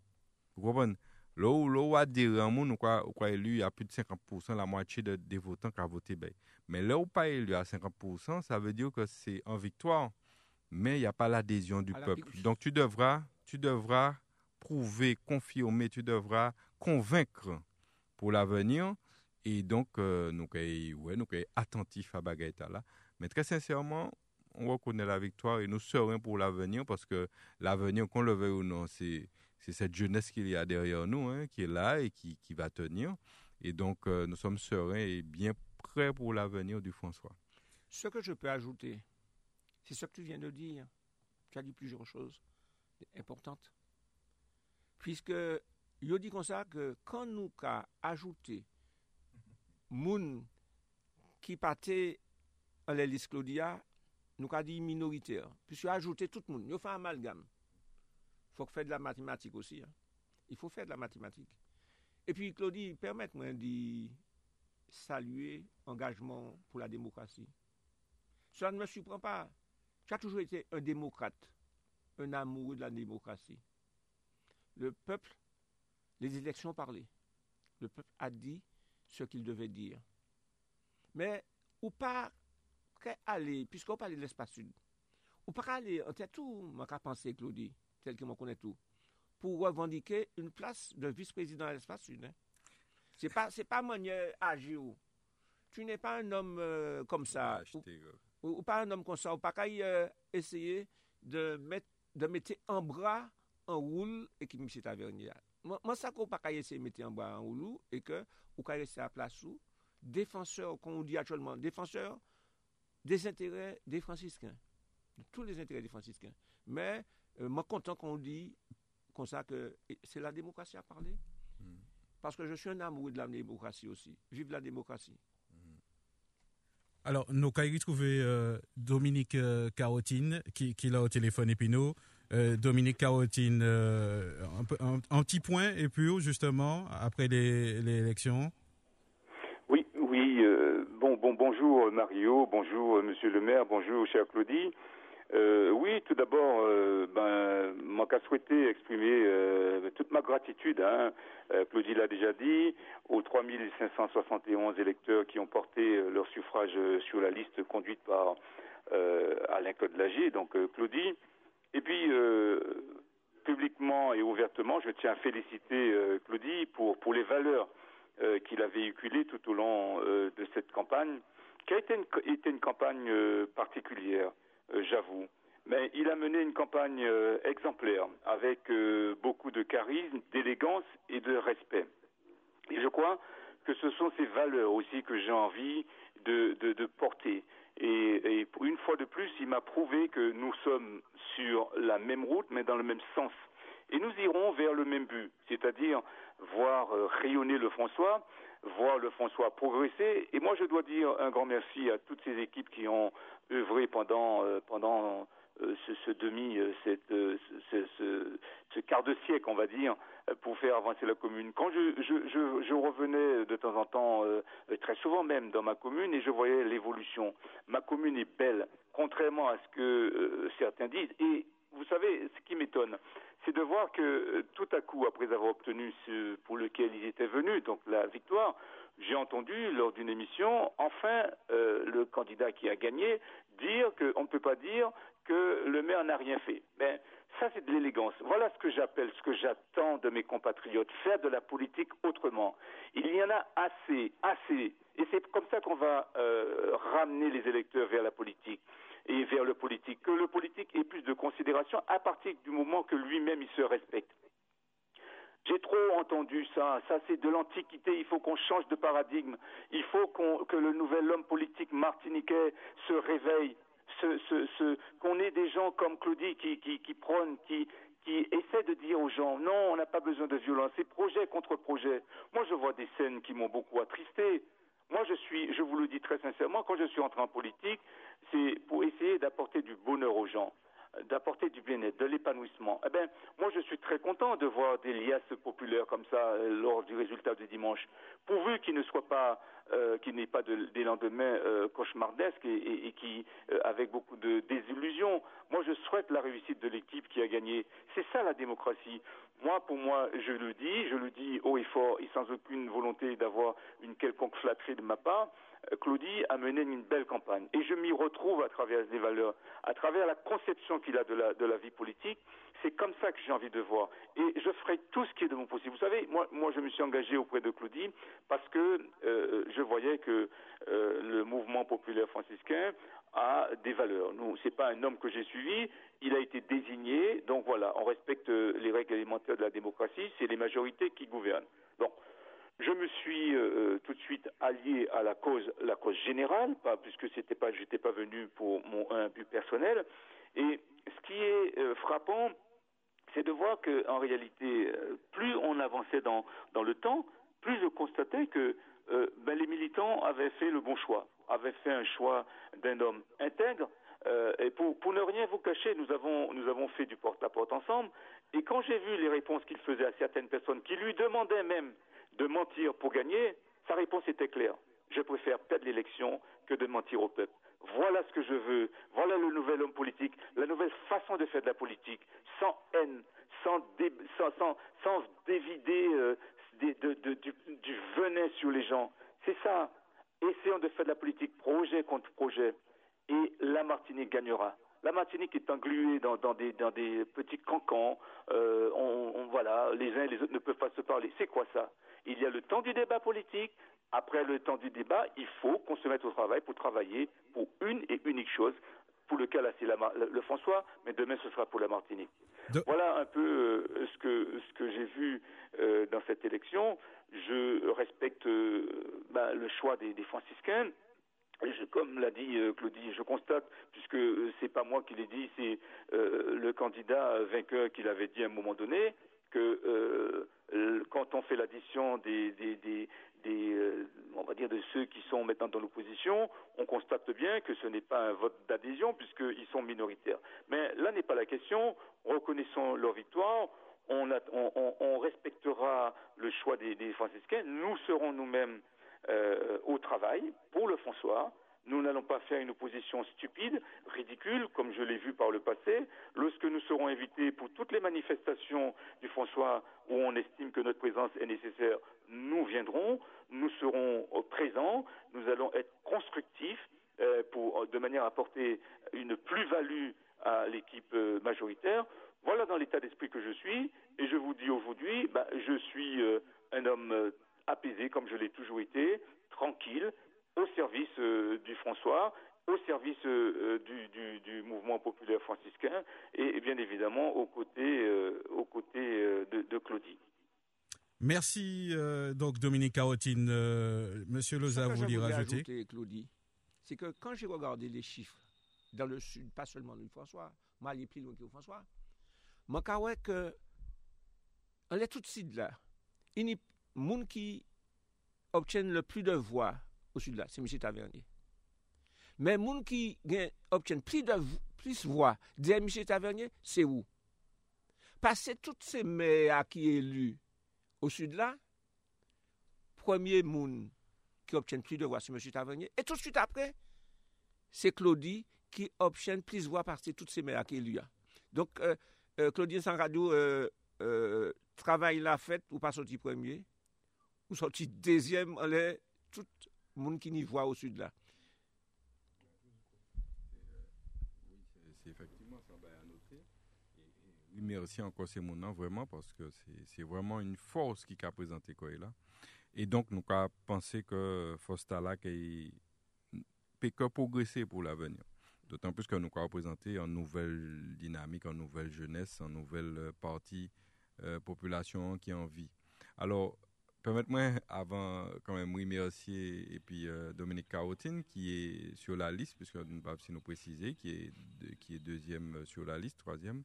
S3: Vous comprenez? Où, là où adhérent, ou quoi, élu, a plus de 50%, la moitié de, des votants qui ont voté. Ben. Mais là où pas élu à 50%, ça veut dire que c'est en victoire, mais il n'y a pas l'adhésion du peuple. Donc tu devras, tu devras prouver, confirmer, tu devras convaincre pour l'avenir. Et donc, euh, nous sommes ouais, attentifs à Bagaïta là. Mais très sincèrement, on reconnaît la victoire et nous serons pour l'avenir parce que l'avenir, qu'on le veuille ou non, c'est cette jeunesse qu'il y a derrière nous, hein, qui est là et qui, qui va tenir. Et donc, euh, nous sommes sereins et bien prêts pour l'avenir du François.
S2: Ce que je peux ajouter, c'est ce que tu viens de dire. Tu as dit plusieurs choses importantes. Puisque, je dis comme ça que quand nous avons ajouté moun qui partait à l'hélice Claudia nous avons dit minoritaire, puisque ajouter tout le monde, nous fait un amalgame. Il faut faire de la mathématique aussi. Hein. Il faut faire de la mathématique. Et puis, Claudie, permettez-moi de saluer l'engagement pour la démocratie. Ça ne me surprend pas. Tu as toujours été un démocrate, un amoureux de la démocratie. Le peuple, les élections ont parlé. Le peuple a dit ce qu'il devait dire. Mais, ou pas aller, puisqu'on parle de l'espace sud, ou pas aller, en tête tout, je pensé, Claudie, tel que je connais tout, pour revendiquer une place de vice-président de l'espace sud. Hein. C'est pas, c'est pas manière agir. Tu n'es pas un homme euh, comme ça. Ou, pas un homme comme ça. Ou pas qu'à euh, essayer de mettre, de mettre en bras un roule et qui me à venir. Moi, moi, ça qu'on pas qu'à essayer de mettre en bras un roule et que, ou qu'à rester à place où, défenseur, comme on dit actuellement, défenseur des intérêts des franciscains, de tous les intérêts des franciscains. Mais euh, moi, content qu'on dit comme ça que c'est la démocratie à parler. Hmm. Parce que je suis un amoureux de la démocratie aussi. Vive la démocratie.
S1: Alors, nous avons trouvé euh, Dominique euh, Carotine, qui, qui l'a au téléphone et nous. Dominique Carotine, un, petit point et puis justement, après l'élection
S4: bonjour Mario, bonjour Monsieur le maire, bonjour cher Claudie. Euh, oui, tout d'abord, euh, ben, moi qu'à souhaiter exprimer euh, toute ma gratitude. Hein. Claudie l'a déjà dit, aux 3571 électeurs qui ont porté leur suffrage sur la liste conduite par Alain Claude Lagier, donc Claudie. Et puis, publiquement et ouvertement, je tiens à féliciter Claudie pour, les valeurs euh, qu'il a véhiculé tout au long euh, de cette campagne, qui a été une, campagne euh, particulière, j'avoue. Mais il a mené une campagne exemplaire, avec beaucoup de charisme, d'élégance et de respect. Et je crois que ce sont ces valeurs aussi que j'ai envie de, de, porter. Et, et, une fois de plus, il m'a prouvé que nous sommes sur la même route, mais dans le même sens. Et nous irons vers le même but, c'est-à-dire voir euh, rayonner le François, voir le François progresser. Et moi, je dois dire un grand merci à toutes ces équipes qui ont œuvré pendant euh, pendant euh, ce, demi, cette, ce, ce, quart de siècle, on va dire, pour faire avancer la commune. Quand je, je, revenais de temps en temps, très souvent même dans ma commune, et je voyais l'évolution. Ma commune est belle, contrairement à ce que certains disent. Et vous savez, ce qui m'étonne, c'est de voir que euh, tout à coup, après avoir obtenu ce pour lequel ils étaient venus, donc la victoire, j'ai entendu lors d'une émission, enfin, euh, le candidat qui a gagné dire qu'on ne peut pas dire que le maire n'a rien fait. Mais ça, c'est de l'élégance. Voilà ce que j'appelle, ce que j'attends de mes compatriotes, faire de la politique autrement. Il y en a assez, assez. Et c'est comme ça qu'on va euh, ramener les électeurs vers la politique et vers le politique, que le politique ait plus de considération à partir du moment que lui-même il se respecte. J'ai trop entendu ça. Ça, c'est de l'Antiquité. Il faut qu'on change de paradigme. Il faut que le nouvel homme politique martiniquais se réveille. qu'on ait des gens comme Claudie qui, qui, prônent, qui, qui essaient de dire aux gens non, on n'a pas besoin de violence. C'est projet contre projet. Moi, je vois des scènes qui m'ont beaucoup attristé. Moi, je suis, je vous le dis très sincèrement, quand je suis entré en politique, c'est pour essayer d'apporter du bonheur aux gens d'apporter du bien-être, de l'épanouissement. Eh bien, moi, je suis très content de voir des liasses populaires comme ça euh, lors du résultat du dimanche, pourvu qu'il ne soit pas, euh, qu'il n'ait pas des lendemains euh, cauchemardesques et, qui, avec beaucoup de désillusions. Moi, je souhaite la réussite de l'équipe qui a gagné. C'est ça la démocratie. Moi, pour moi, je le dis, je le dis haut et fort et sans aucune volonté d'avoir une quelconque flatterie de ma part. Claudie a mené une belle campagne. Et je m'y retrouve à travers des valeurs, à travers la conception qu'il a de la, de la vie politique. C'est comme ça que j'ai envie de voir. Et je ferai tout ce qui est de mon possible. Vous savez, moi, moi je me suis engagé auprès de Claudie parce que euh, je voyais que euh, le mouvement populaire franciscain a des valeurs. Nous, c'est pas un homme que j'ai suivi, il a été désigné, donc voilà, on respecte les règles élémentaires de la démocratie, c'est les majorités qui gouvernent. Donc, je me suis euh, euh, tout de suite allié à la cause, la cause générale, pas, puisque c'était pas, j'étais pas venu pour mon un but personnel. Et ce qui est euh, frappant, c'est de voir que, en réalité, plus on avançait dans, dans le temps, plus je constatais que ben, les militants avaient fait le bon choix, avaient fait un choix d'un homme intègre. et pour, pour, ne rien vous cacher, nous avons, nous avons fait du porte-à-porte -porte ensemble. Et quand j'ai vu les réponses qu'il faisait à certaines personnes qui lui demandaient même de mentir pour gagner, sa réponse était claire. Je préfère perdre l'élection que de mentir au peuple. Voilà ce que je veux. Voilà le nouvel homme politique, la nouvelle façon de faire de la politique, sans haine, sans, dévider euh, du, du, venin sur les gens. C'est ça. Essayons de faire de la politique projet contre projet. Et la Martinique gagnera. La Martinique est engluée dans, des, petits cancans. Euh, voilà, les uns et les autres ne peuvent pas se parler. C'est quoi ça? Il y a le temps du débat politique. Après le temps du débat, il faut qu'on se mette au travail pour travailler pour une et unique chose. Pour le cas là, c'est le François, mais demain ce sera pour la Martinique. Voilà un peu euh, ce que ce que j'ai vu euh, dans cette élection. Je respecte ben, le choix des franciscains comme l'a dit euh, Claudie, je constate, puisque euh, c'est pas moi qui l'ai dit, c'est euh, le candidat vainqueur qui l'avait dit à un moment donné, que quand on fait l'addition des, on va dire de ceux qui sont maintenant dans l'opposition, on constate bien que ce n'est pas un vote d'adhésion puisqu'ils sont minoritaires. Mais là n'est pas la question. Reconnaissons leur victoire. On, respectera le choix des, des franciscains. Nous serons nous-mêmes euh, au travail pour le François. Nous n'allons pas faire une opposition stupide, ridicule, comme je l'ai vu par le passé. Lorsque nous serons invités pour toutes les manifestations du François où on estime que notre présence est nécessaire, nous viendrons, nous serons euh, présents, nous allons être constructifs euh, pour, de manière à apporter une plus-value à l'équipe majoritaire. Voilà dans l'état d'esprit que je suis, et je vous dis aujourd'hui, bah, je suis un homme apaisé comme je l'ai toujours été, tranquille, au service euh, du François, au service euh, du, du, mouvement populaire franciscain et, bien évidemment aux côtés, euh, aux côtés de, de, Claudie.
S1: Merci donc Dominique Carotine. Monsieur Loza, vous voulez rajouter
S2: Claudie, c'est que quand j'ai regardé les chiffres dans le sud, pas seulement du François, mais aller plus loin que François, je que on est tout de suite là. Il moun qui obtiennent le plus de voix au sud là, c'est M. Tavernier. Mais moun qui obtient plus de plus voix derrière M. Tavernier, c'est où Parce que toutes ces maires qui élus au sud là, premier moun qui obtient plus de voix, c'est M. Tavernier. Et tout de suite après, c'est Claudie qui obtient plus de voix parce que toutes ces maires qui élus. Donc, euh, euh, Claudie Sanradou, euh, euh, travail la fête ou pas sorti premier, ou sorti deuxième, en tout monde qui n'y voit au sud là.
S3: C'est effectivement ça, va à noter. Merci encore ces mots vraiment, parce que c'est vraiment une force qui a présenté quoi là. Et donc, nous avons pensé que Fostala peut que progresser pour l'avenir. D'autant plus que nous avons présenté une nouvelle dynamique, une nouvelle jeunesse, une nouvelle partie euh, population qui en vit. Alors, permettez-moi, avant quand même, remercier et puis euh, Dominique Carotine qui est sur la liste, puisque nous pas si nous préciser, qui est, qui est deuxième sur la liste, troisième.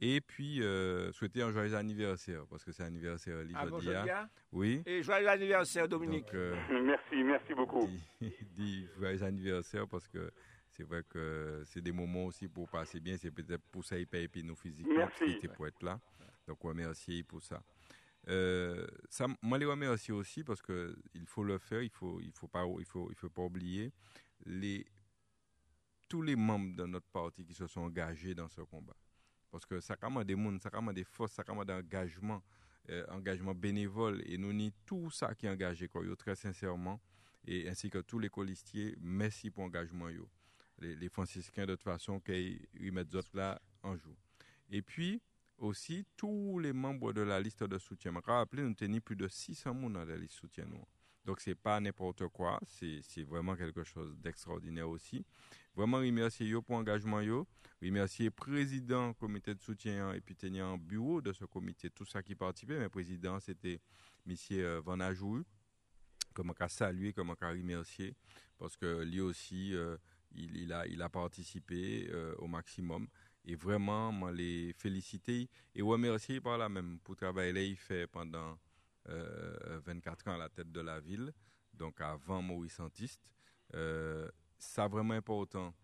S3: Et puis, euh, souhaiter un joyeux anniversaire, parce que c'est anniversaire
S2: Ah, bon,
S3: Livodia.
S2: Jodia.
S3: Oui.
S2: Et joyeux anniversaire, Dominique.
S3: Donc, euh,
S4: Merci, merci beaucoup.
S3: dit, dit joyeux anniversaire parce que c'est vrai que c'est des moments aussi pour passer bien. C'est peut-être pour ça qu'il paye puis nous physiquement qui était pour être là. Donc, on remercie pour ça. Euh, ça, moi, les remercier aussi parce que il faut le faire. Il faut, il faut pas, il faut, il faut pas oublier les tous les membres de notre parti qui se sont engagés dans ce combat. Parce que ça commande des mondes, ça commande des forces, ça commande d'engagement, euh, engagement bénévole. Et nous ni tout ça qui est engagé, quoi, très sincèrement. Et ainsi que tous les colistiers, merci pour l'engagement. Les, les franciscains, de toute façon, qui remettent d'autres là en joue. Et puis, aussi, tous les membres de la liste de soutien. Rappelle, nous tenions plus de 600 personnes dans la liste de soutien. Nous. Donc, c'est pas n'importe quoi. C'est vraiment quelque chose d'extraordinaire aussi. Vraiment, remercier yo pour l'engagement. remercier président comité de soutien et puis tenir en bureau de ce comité, tout ça qui participait. Mais président, c'était M. Van Ajou, je veux saluer, je veux remercier, parce que lui aussi, euh, il, il a, il a participé euh, au maximum. Et vraiment, moi, les féliciter et remercier par là même pour le travail qu'il fait pendant euh, 24 ans à la tête de la ville, donc avant Maurice Santiste. Euh, c'est vraiment important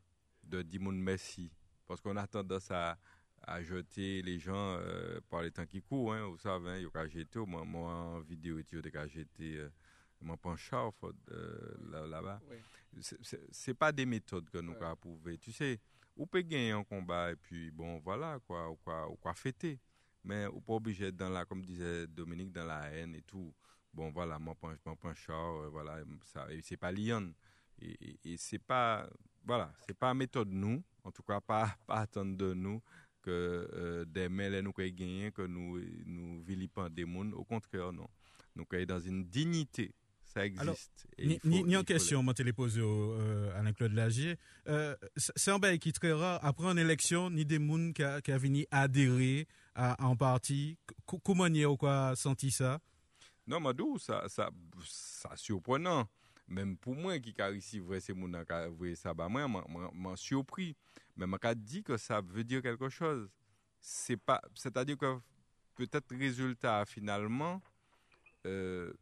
S3: de dire mon merci parce qu'on a tendance à, à jeter les gens euh, par les temps qui courent. Hein, vous savez, hein, il y a jeté, moi, moi en vidéo, il y a jeté euh, mon euh, là- là-bas.
S2: Oui.
S3: C'est- C'est c'est pas des méthodes que nous
S2: Ouais.
S3: avons approuver. Tu sais, on peut gagner un combat et puis bon, voilà, quoi, ou quoi, ou quoi fêter. Mais on pas obligé dans la, comme disait Dominique, dans la haine et tout. Bon, voilà, mon penchant, mon penchant, euh, voilà, ça, c'est pas lion. Et, et, et c'est pas, voilà, c'est pas méthode nous, en tout cas pas, pas attendre de nous que euh, des mêlés nous gagné, que nous, nous vilipendons des mondes. Au contraire, non. Nous sommes dans une dignité. Ça existe.
S1: Alors,
S3: Et
S1: Ni,
S3: il faut-
S1: ni, ni
S3: il
S1: en
S3: faut
S1: question, moi, télé posé au, euh, Alain-Claude Lagier. Euh, c'est c'est un bail qui est très rare. Après une élection, ni des gens qui a, qui a venu adhérer à, à un parti. Comment y ou quoi senti ça?
S3: Non, Madou, ça, ça, ça surprenant. Même pour moi qui a ici vrai c'est mon vrai ça bah moi m'a surpris. Mais m'a dit que ça veut dire quelque chose. C'est pas c'est-à-dire que peut-être résultat finalement euh,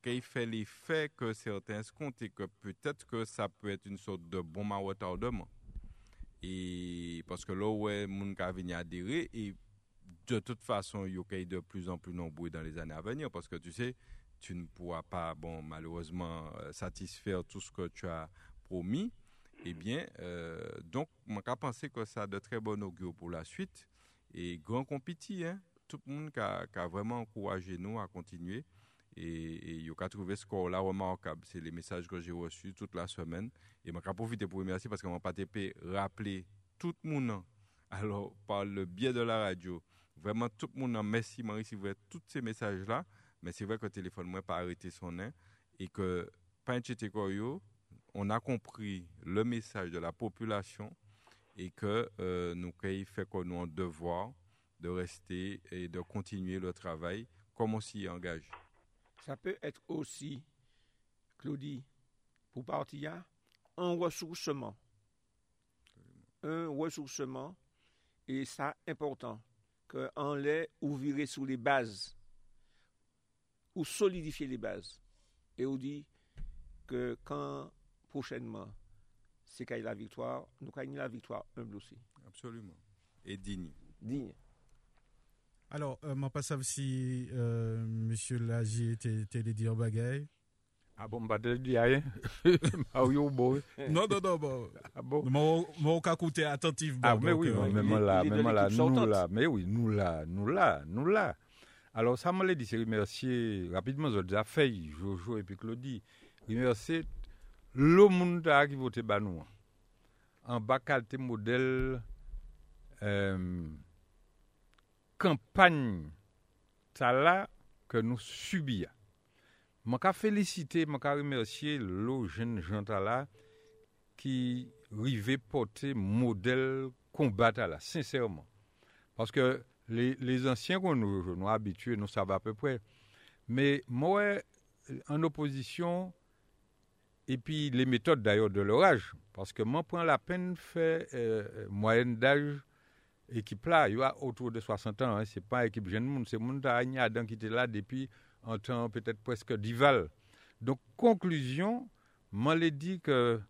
S3: qu'il fait l'effet que certains se comptent et que peut-être que ça peut être une sorte de bon retardement. Et parce que là ouais mon ka venu adhérer et de toute façon, il y aura de plus en plus nombreux dans les années à venir parce que tu sais, tu ne pourras pas, bon, malheureusement, euh, satisfaire tout ce que tu as promis. Eh bien, euh, donc, moi, je pense que ça a de très bon augure pour la suite. Et grand compétit, hein, tout le monde qui a, qui a vraiment encouragé nous à continuer. Et, il a trouvé ce score-là remarquable. C'est les messages que j'ai reçus toute la semaine. Et je vais profiter pour remercier parce que mon PATP rappeler tout le monde, alors par le biais de la radio, Vraiment, tout le monde, merci, vous avez tous ces messages-là. Mais c'est vrai que le téléphone, moi, pas arrêté son nez. Et que, Pinchete Koyo, on a compris le message de la population et que euh, nous avons fait que nous avons devoir de rester et de continuer le travail comme on s'y engage.
S2: Ça peut être aussi, Claudie, pour partir, un ressourcement. Un ressourcement, et ça important, qu'en l'est ou virer sur les bases, ou solidifier les bases. Et on dit que quand prochainement, c'est qu'il y a la victoire, nous gagnons la victoire humble aussi.
S3: Absolument. Et digne.
S2: Digne.
S1: Alors, euh, moi, pas savoir si euh, Monsieur Lagier était était dire bagaille.
S5: Ah bon, bah, de dire rien. Mario, bon.
S1: Non, non, non, bon.
S5: Ah bon.
S1: Moi, moi, on a écouté attentivement.
S5: Ah, mais oui,
S1: euh,
S5: même là, même là, nous là, mais oui, nous là, nous là, nous là. Alors, ça m'a dit, c'est remercier rapidement, déjà fait, Jojo et puis Claudie, remercier le monde qui vote ba nous. En bas qualité modèle euh, kampany sa la ke nou subi ya. Mwen ka felisite, mwen ka remersye lo jen janta la ki rive pote model kombat ala, sincerman. Paske les, les ansyen kon nou, nou abitue, nou sa va pe pre. Me mwen en oposisyon epi le metode dayo de l'oraj. Paske mwen pren la pen fè euh, euh mwen daj équipe là, il y a autour de 60 ans, hein, c'est pas équipe jeune monde, c'est monde qui était là depuis un temps peut-être presque dival. Donc, conclusion, l'ai dit que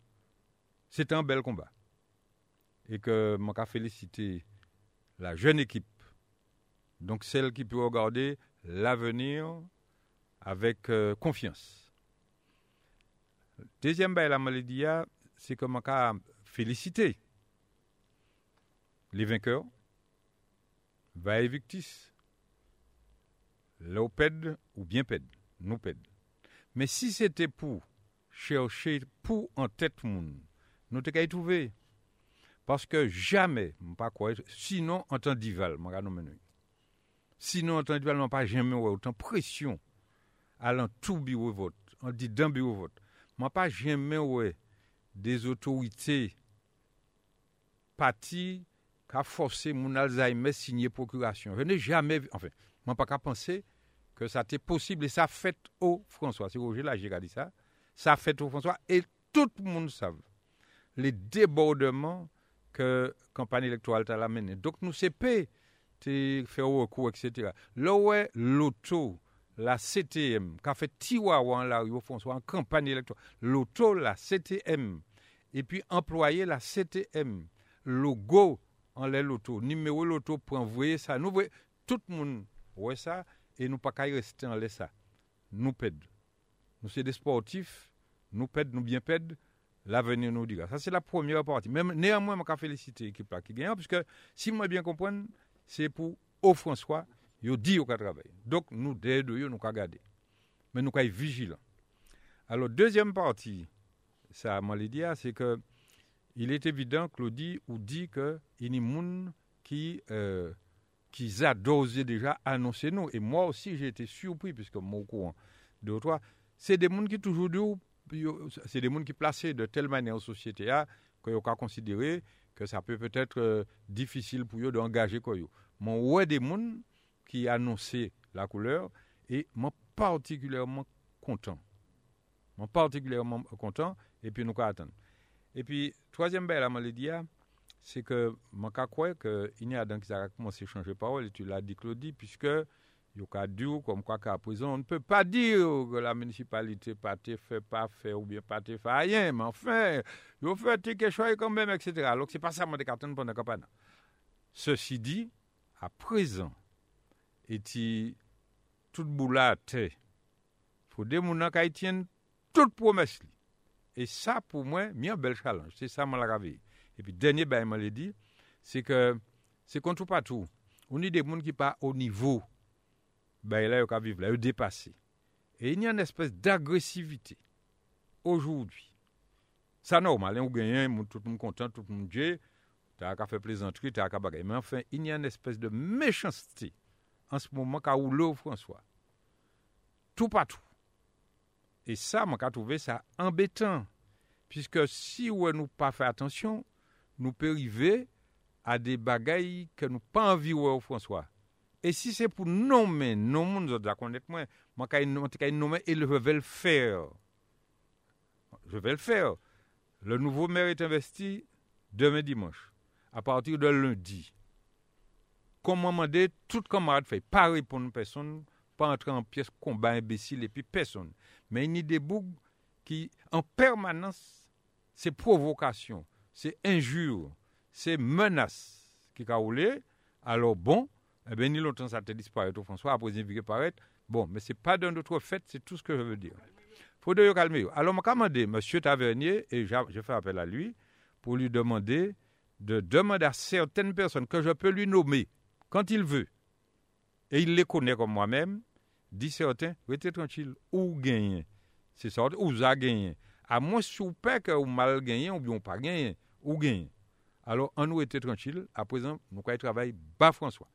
S5: c'était un bel combat. Et que je féliciter la jeune équipe, donc celle qui peut regarder l'avenir avec euh, confiance. Deuxième bail la maladie, c'est que je féliciter les vainqueurs, Vae Victis, Léopède ou bien pède, nous pède. Mais si c'était pour chercher pour en tête monde, nous t'es qu'à y trouver. Parce que jamais, pas quoi, sinon en temps d'hival, sinon en temps d'hival, non pas jamais ouais, autant pression allant tout bureau vote, on dit d'un bureau vote. M'a pas jamais ouais des autorités parti ka forcer mon Alzheimer signer procuration. Je n'ai jamais vu, enfin, moi pas qu'à penser que ça était possible et ça fait au François. C'est Roger là, j'ai dit ça. Ça fait au François et tout le monde savent les débordements que campagne électorale t'a amené. Donc nous c'est paix, t'es fait recours, etc. Là ouais, l'auto, la CTM, qui a fait Tiwawa en la rue François en campagne électorale. L'auto, la CTM, et puis employer la CTM, logo en les loto, numéro loto pour envoyer ça. Nous tout le monde voit ça et nous pas qu'à rester en ça. Nous pède. Nous sommes des sportifs, nous pède, nous bien pède, l'avenir nous dira. Ça, c'est la première partie. Même néanmoins, je féliciter l'équipe qui gagne, parce que si moi bien comprendre, c'est pour au François, il dit au travail. Donc, nous, deux, nous, nous garder. Mais nous, sommes vigilants. Alors, deuxième partie, ça, dit, c'est que il est évident, Claudie, ou dit que il y a des gens qui, euh, qui a dosé déjà annoncé nous. Et moi aussi, j'ai été surpris, puisque au courant de toi, c'est des gens qui toujours c'est des gens qui placés de telle manière en société là, qu'on a considéré que ça peut peut-être euh, difficile pour eux d'engager quoi. Moi, ouais des gens qui annonçaient la couleur et moi particulièrement content. Moi particulièrement content et puis nous attendre. Et puis, troisième belle maladie, c'est que je crois qu'il y a des qui a commencé à changer de parole, et tu l'as dit, Claudie, puisque il y a dit, comme quoi qu'à présent, on ne peut pas dire que la municipalité pas fait, pas fait, ou bien pas fait mais enfin, il fait quelque chose quand même, etc. Alors, c'est pas ça, mon décarton pendant la campagne. Ceci dit, à présent, et tout boulot, il faut des gens qui tiennent toute promesse. Et ça, pour moi, c'est un bel challenge. C'est ça, moi, la Et puis, dernier, ben, je dit, c'est que c'est qu'on trouve pas tout. On a des gens qui pas au niveau, ben, là, ils vivre là, ils dépassé. Et il y a une espèce d'agressivité aujourd'hui. Ça, normal, hein, on gagne, tout le monde content, tout le monde dit, tu as fait plaisanterie, tu as bagaille. Mais enfin, il y a une espèce de méchanceté en ce moment, qu'a François. Tout partout. Et ça, moi, j'ai trouvé ça embêtant. Puisque si on nous pas fait attention, nous peut arriver à des bagailles que nous pas envie au François. Et si c'est pour nommer, non, nous doit connaître moins, moi, je nommer et je vais le faire. Je vais le faire. Le nouveau maire est investi demain dimanche, à partir de lundi. Comment demander, tout camarade fait, pas répondre personne, pas entrer en pièce combat imbécile et puis personne. Mais il y a des bougs qui, en permanence, c'est provocation, c'est injure, c'est menace qui a roulé. Alors bon, eh bien, ni longtemps ça te disparaît, François, après il paraître. Bon, mais c'est pas d'un autre fait, c'est tout ce que je veux dire. faut de calmer. Alors, je demandé M. Tavernier, et je fais appel à lui, pour lui demander de demander à certaines personnes que je peux lui nommer quand il veut, et il les connaît comme moi-même, Di certain, rete tranquille, ou genyen. Se sorte, ou za genyen. A mwen soupe ke ou mal genyen, ou biyon pa genyen, ou genyen. Alors, an nou rete tranquille, a prezant, nou ka y travay ba François.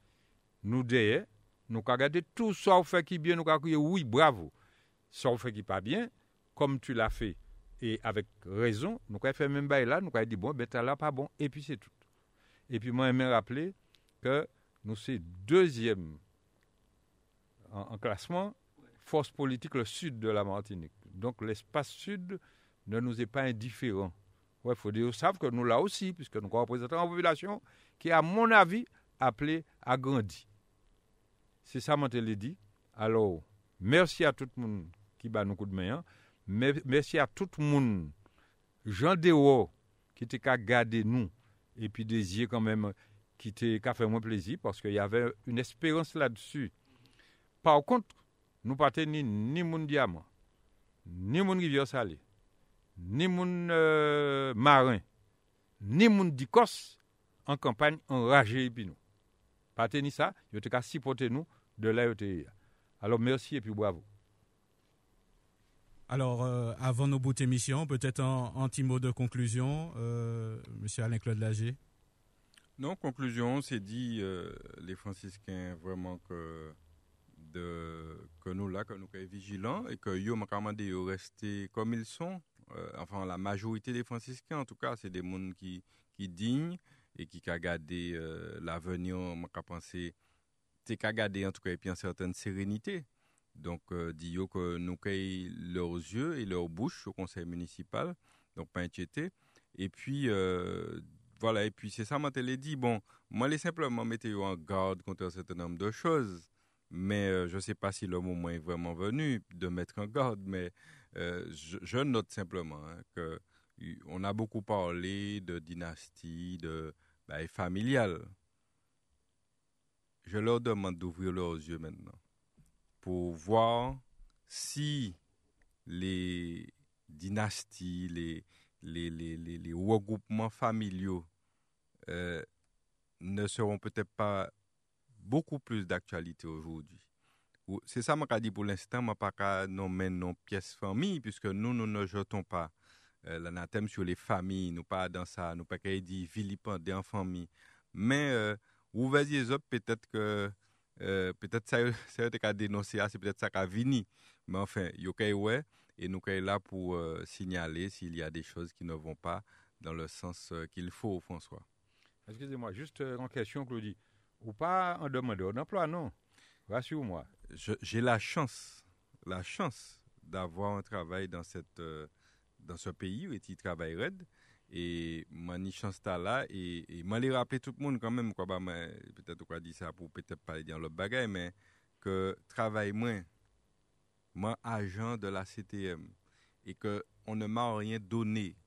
S5: Nou deye, nou ka gade tout sa ou fe ki bien, nou ka kouye, oui, bravo. Sa ou fe ki pa bien, kom tu la fe, et avec raison, nou ka y fe men bay la, nou ka y di bon, beta la pa bon, et puis c'est tout. Et puis, mwen mè rappelé ke nou se deuxième en, en classement, force politique le sud de la Martinique. Donc l'espace sud ne nous est pas indifférent. Il faut dire, savent que nous là aussi, puisque nous représentons une population qui, à mon avis, appelée à grandir. C'est ça, l'ai dit. Alors, merci à tout le monde qui bat nous coup de main. hein. Mer- Merci à tout le monde, Jean Dehors, qui était qu'à garder nous, et puis yeux quand même, qui était qu'à faire moins plaisir, parce qu'il y avait une espérance là-dessus. Par contre, nous pas ni ni moun diamant, ni moun rivière salée, ni moun euh, marin, ni moun d'Icos en campagne enragé et puis nous. Pas ni ça, yo te ka supporter nous de là. Alors merci et puis bravo.
S1: Alors, euh, avant nos bouts d'émission, peut-être un, un petit mot de conclusion, euh, Monsieur Alain-Claude Lager.
S3: Non, conclusion, c'est dit, euh, les franciscains, vraiment que, que nous là, que nous sommes vigilants et que yo yo rester comme ils sont. Euh, enfin, la majorité des franciscains, en tout cas, c'est des gens qui, qui dignes et qui ont gardé euh, l'avenir, m'a pensé, c'est qu'à garder en tout cas, et puis en certaine sérénité. Donc, euh, dit que nous avons leurs yeux et leurs bouches au conseil municipal, donc pas inquiété. Et puis, euh, voilà, et puis c'est ça, je l'ai dit. Bon, moi, les simplement mettez en garde contre un certain nombre de choses. Mais euh, je ne sais pas si le moment est vraiment venu de mettre en garde, mais euh, je, note simplement hein, que on a beaucoup parlé de dynastie, de et familiale. Je leur demande d'ouvrir leurs yeux maintenant pour voir si les dynasties, les regroupements familiaux euh, ne seront peut-être pas beaucoup plus d'actualité aujourd'hui. Ou- C'est ça que je dit pour l'instant, je pas qu'à nommer nos pièces famille, puisque nous, nous ne jetons pas euh, l'anathème sur les familles, nous pas dans ça, nous pas qu'à dire vilipender en famille. Mais euh, les yeux, peut-être que euh, peut-être ça, ça qu'à dénoncer, ah, c'est peut-être ça qu'a vini. Mais enfin, il y a ouais, et nous sommes là pour euh, signaler s'il y a des choses qui ne vont pas dans le sens euh, qu'il faut, François.
S5: Excusez-moi, juste euh, en question, Claudie. Ou pas en demandeur d'emploi, non Rassure-moi.
S3: J'ai la chance, la chance d'avoir un travail dans, cette, euh, dans ce pays où il travaille raide. Et mani chance ta là et, et moi les rappeler tout le monde quand même quoi bah moi, peut-être quoi dit ça pour peut-être pas dire l'autre bagaille mais que travaille moins moi agent de la CTM et que on ne m'a rien donné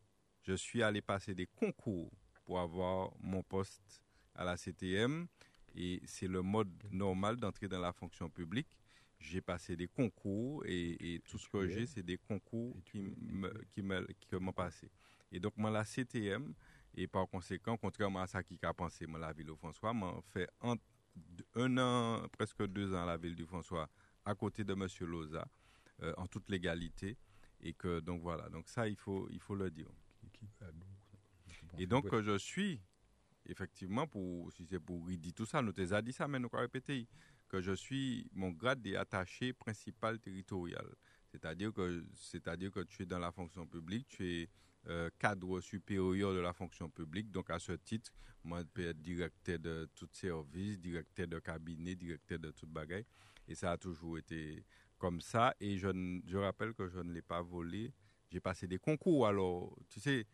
S3: je suis allé passer des concours pour avoir mon poste à la CTM et c'est le mode normal d'entrer dans la fonction publique j'ai passé des concours et, et tout ce que j'ai c'est des concours qui me qui me qui m'ont passé et donc, moi, la CTM, et par conséquent, contrairement à ça qui a pensé, moi, la ville de François, m'a fait un, un an, presque deux ans la ville du François, à côté de M. Loza, euh, en toute légalité. Et que, donc voilà, donc ça, il faut, il faut le dire. Et donc, je suis, effectivement, pour, si c'est pour dire tout ça, nous t'ai dit ça, mais nous avons répété, que je suis, mon grade est attaché principal territorial. C'est-à-dire que, c'est-à-dire que tu es dans la fonction publique, tu es euh, cadre supérieur de la fonction publique. Donc, à ce titre, moi, je peux être directeur de tout service, directeur de cabinet, directeur de toute bagaille. Et ça a toujours été comme ça. Et je, je rappelle que je ne l'ai pas volé. J'ai passé des concours. Alors, tu sais,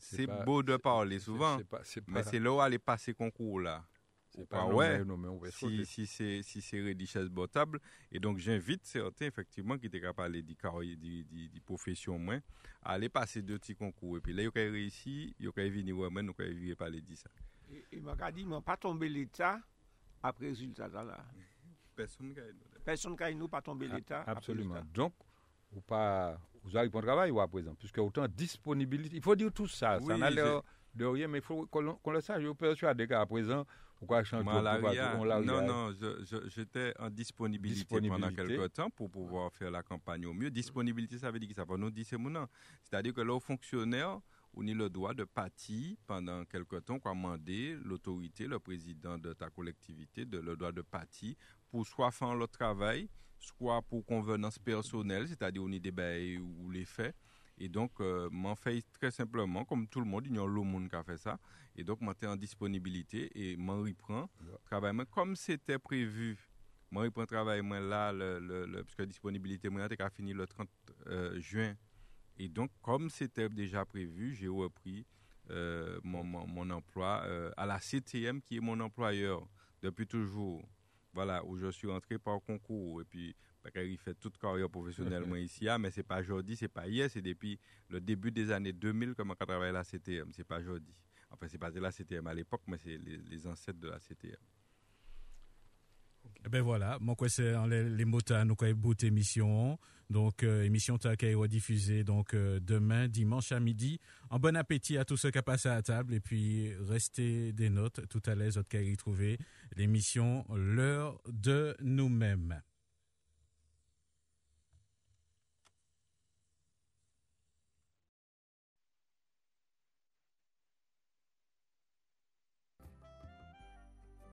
S3: c'est
S5: pas-
S3: beau de parler souvent,
S5: c'est pas- c'est
S3: mais c'est là où aller passer concours là.
S5: c'est pas
S3: ouais.
S5: nommé, on va
S3: Si, si c'est si c'est richesse potable et donc j'invite certains effectivement qui étaient capables de carrière di, di, di profession moins à aller passer deux petits concours et puis là ils ont réussi ils ont venir vraiment nous avons vu parler de ça
S2: Et, m'a dit, m'a pas tombé l'État après résultat là.
S3: personne
S2: qui nous pas tombé l'État. après
S5: Absolument.
S2: résultat.
S5: Donc, ou pas, vous avez pour travail ou à présent, puisque autant disponibilité, il faut dire tout ça, ça n'a l'air de rien, mais il faut qu'on le sache. Je suis persuadé qu'à présent, pourquoi changer
S3: Malaria, non, non, je- je- j'étais en disponibilité, pendant quelques temps pour pouvoir faire la campagne au mieux. Disponibilité, ça veut dire que ça va nous dire c'est. C'est-à-dire que là, aux fonctionnaires, on a le droit de partir pendant quelques temps, quoi, demander l'autorité, le président de ta collectivité, de, le droit de partir pour soit faire le travail, soit pour convenance personnelle, c'est-à-dire on y des bails ou les faits. Et donc, euh, m'en fait très simplement, comme tout le monde, il y a le monde qui a fait ça. Et donc, m'en en disponibilité et m'en reprend travail. Mais comme c'était prévu, m'en reprend travail, là, le, le, le, parce que la disponibilité, moi, a fini le 30 euh, juin. Et donc, comme c'était déjà prévu, j'ai repris euh, mon, mon, mon, emploi euh, à la CTM, qui est mon employeur depuis toujours. Voilà, où je suis entré par concours. Et puis, il fait toute carrière professionnellement ici, ah, mais c'est pas aujourd'hui, c'est pas hier, c'est depuis le début des années 2000 que je travaille à la CTM, c'est pas aujourd'hui. Enfin, c'est pas de la CTM à l'époque, mais c'est les, les, ancêtres de la CTM.
S1: Okay. Ben voilà, quoi c'est les, mots nous quoi bout émission. Donc euh, émission ta qui diffusée donc euh, demain dimanche à midi. En bon appétit à tous ceux qui passent à la table et puis restez des notes tout à l'aise autres qu'à y trouver l'émission l'heure de nous-mêmes.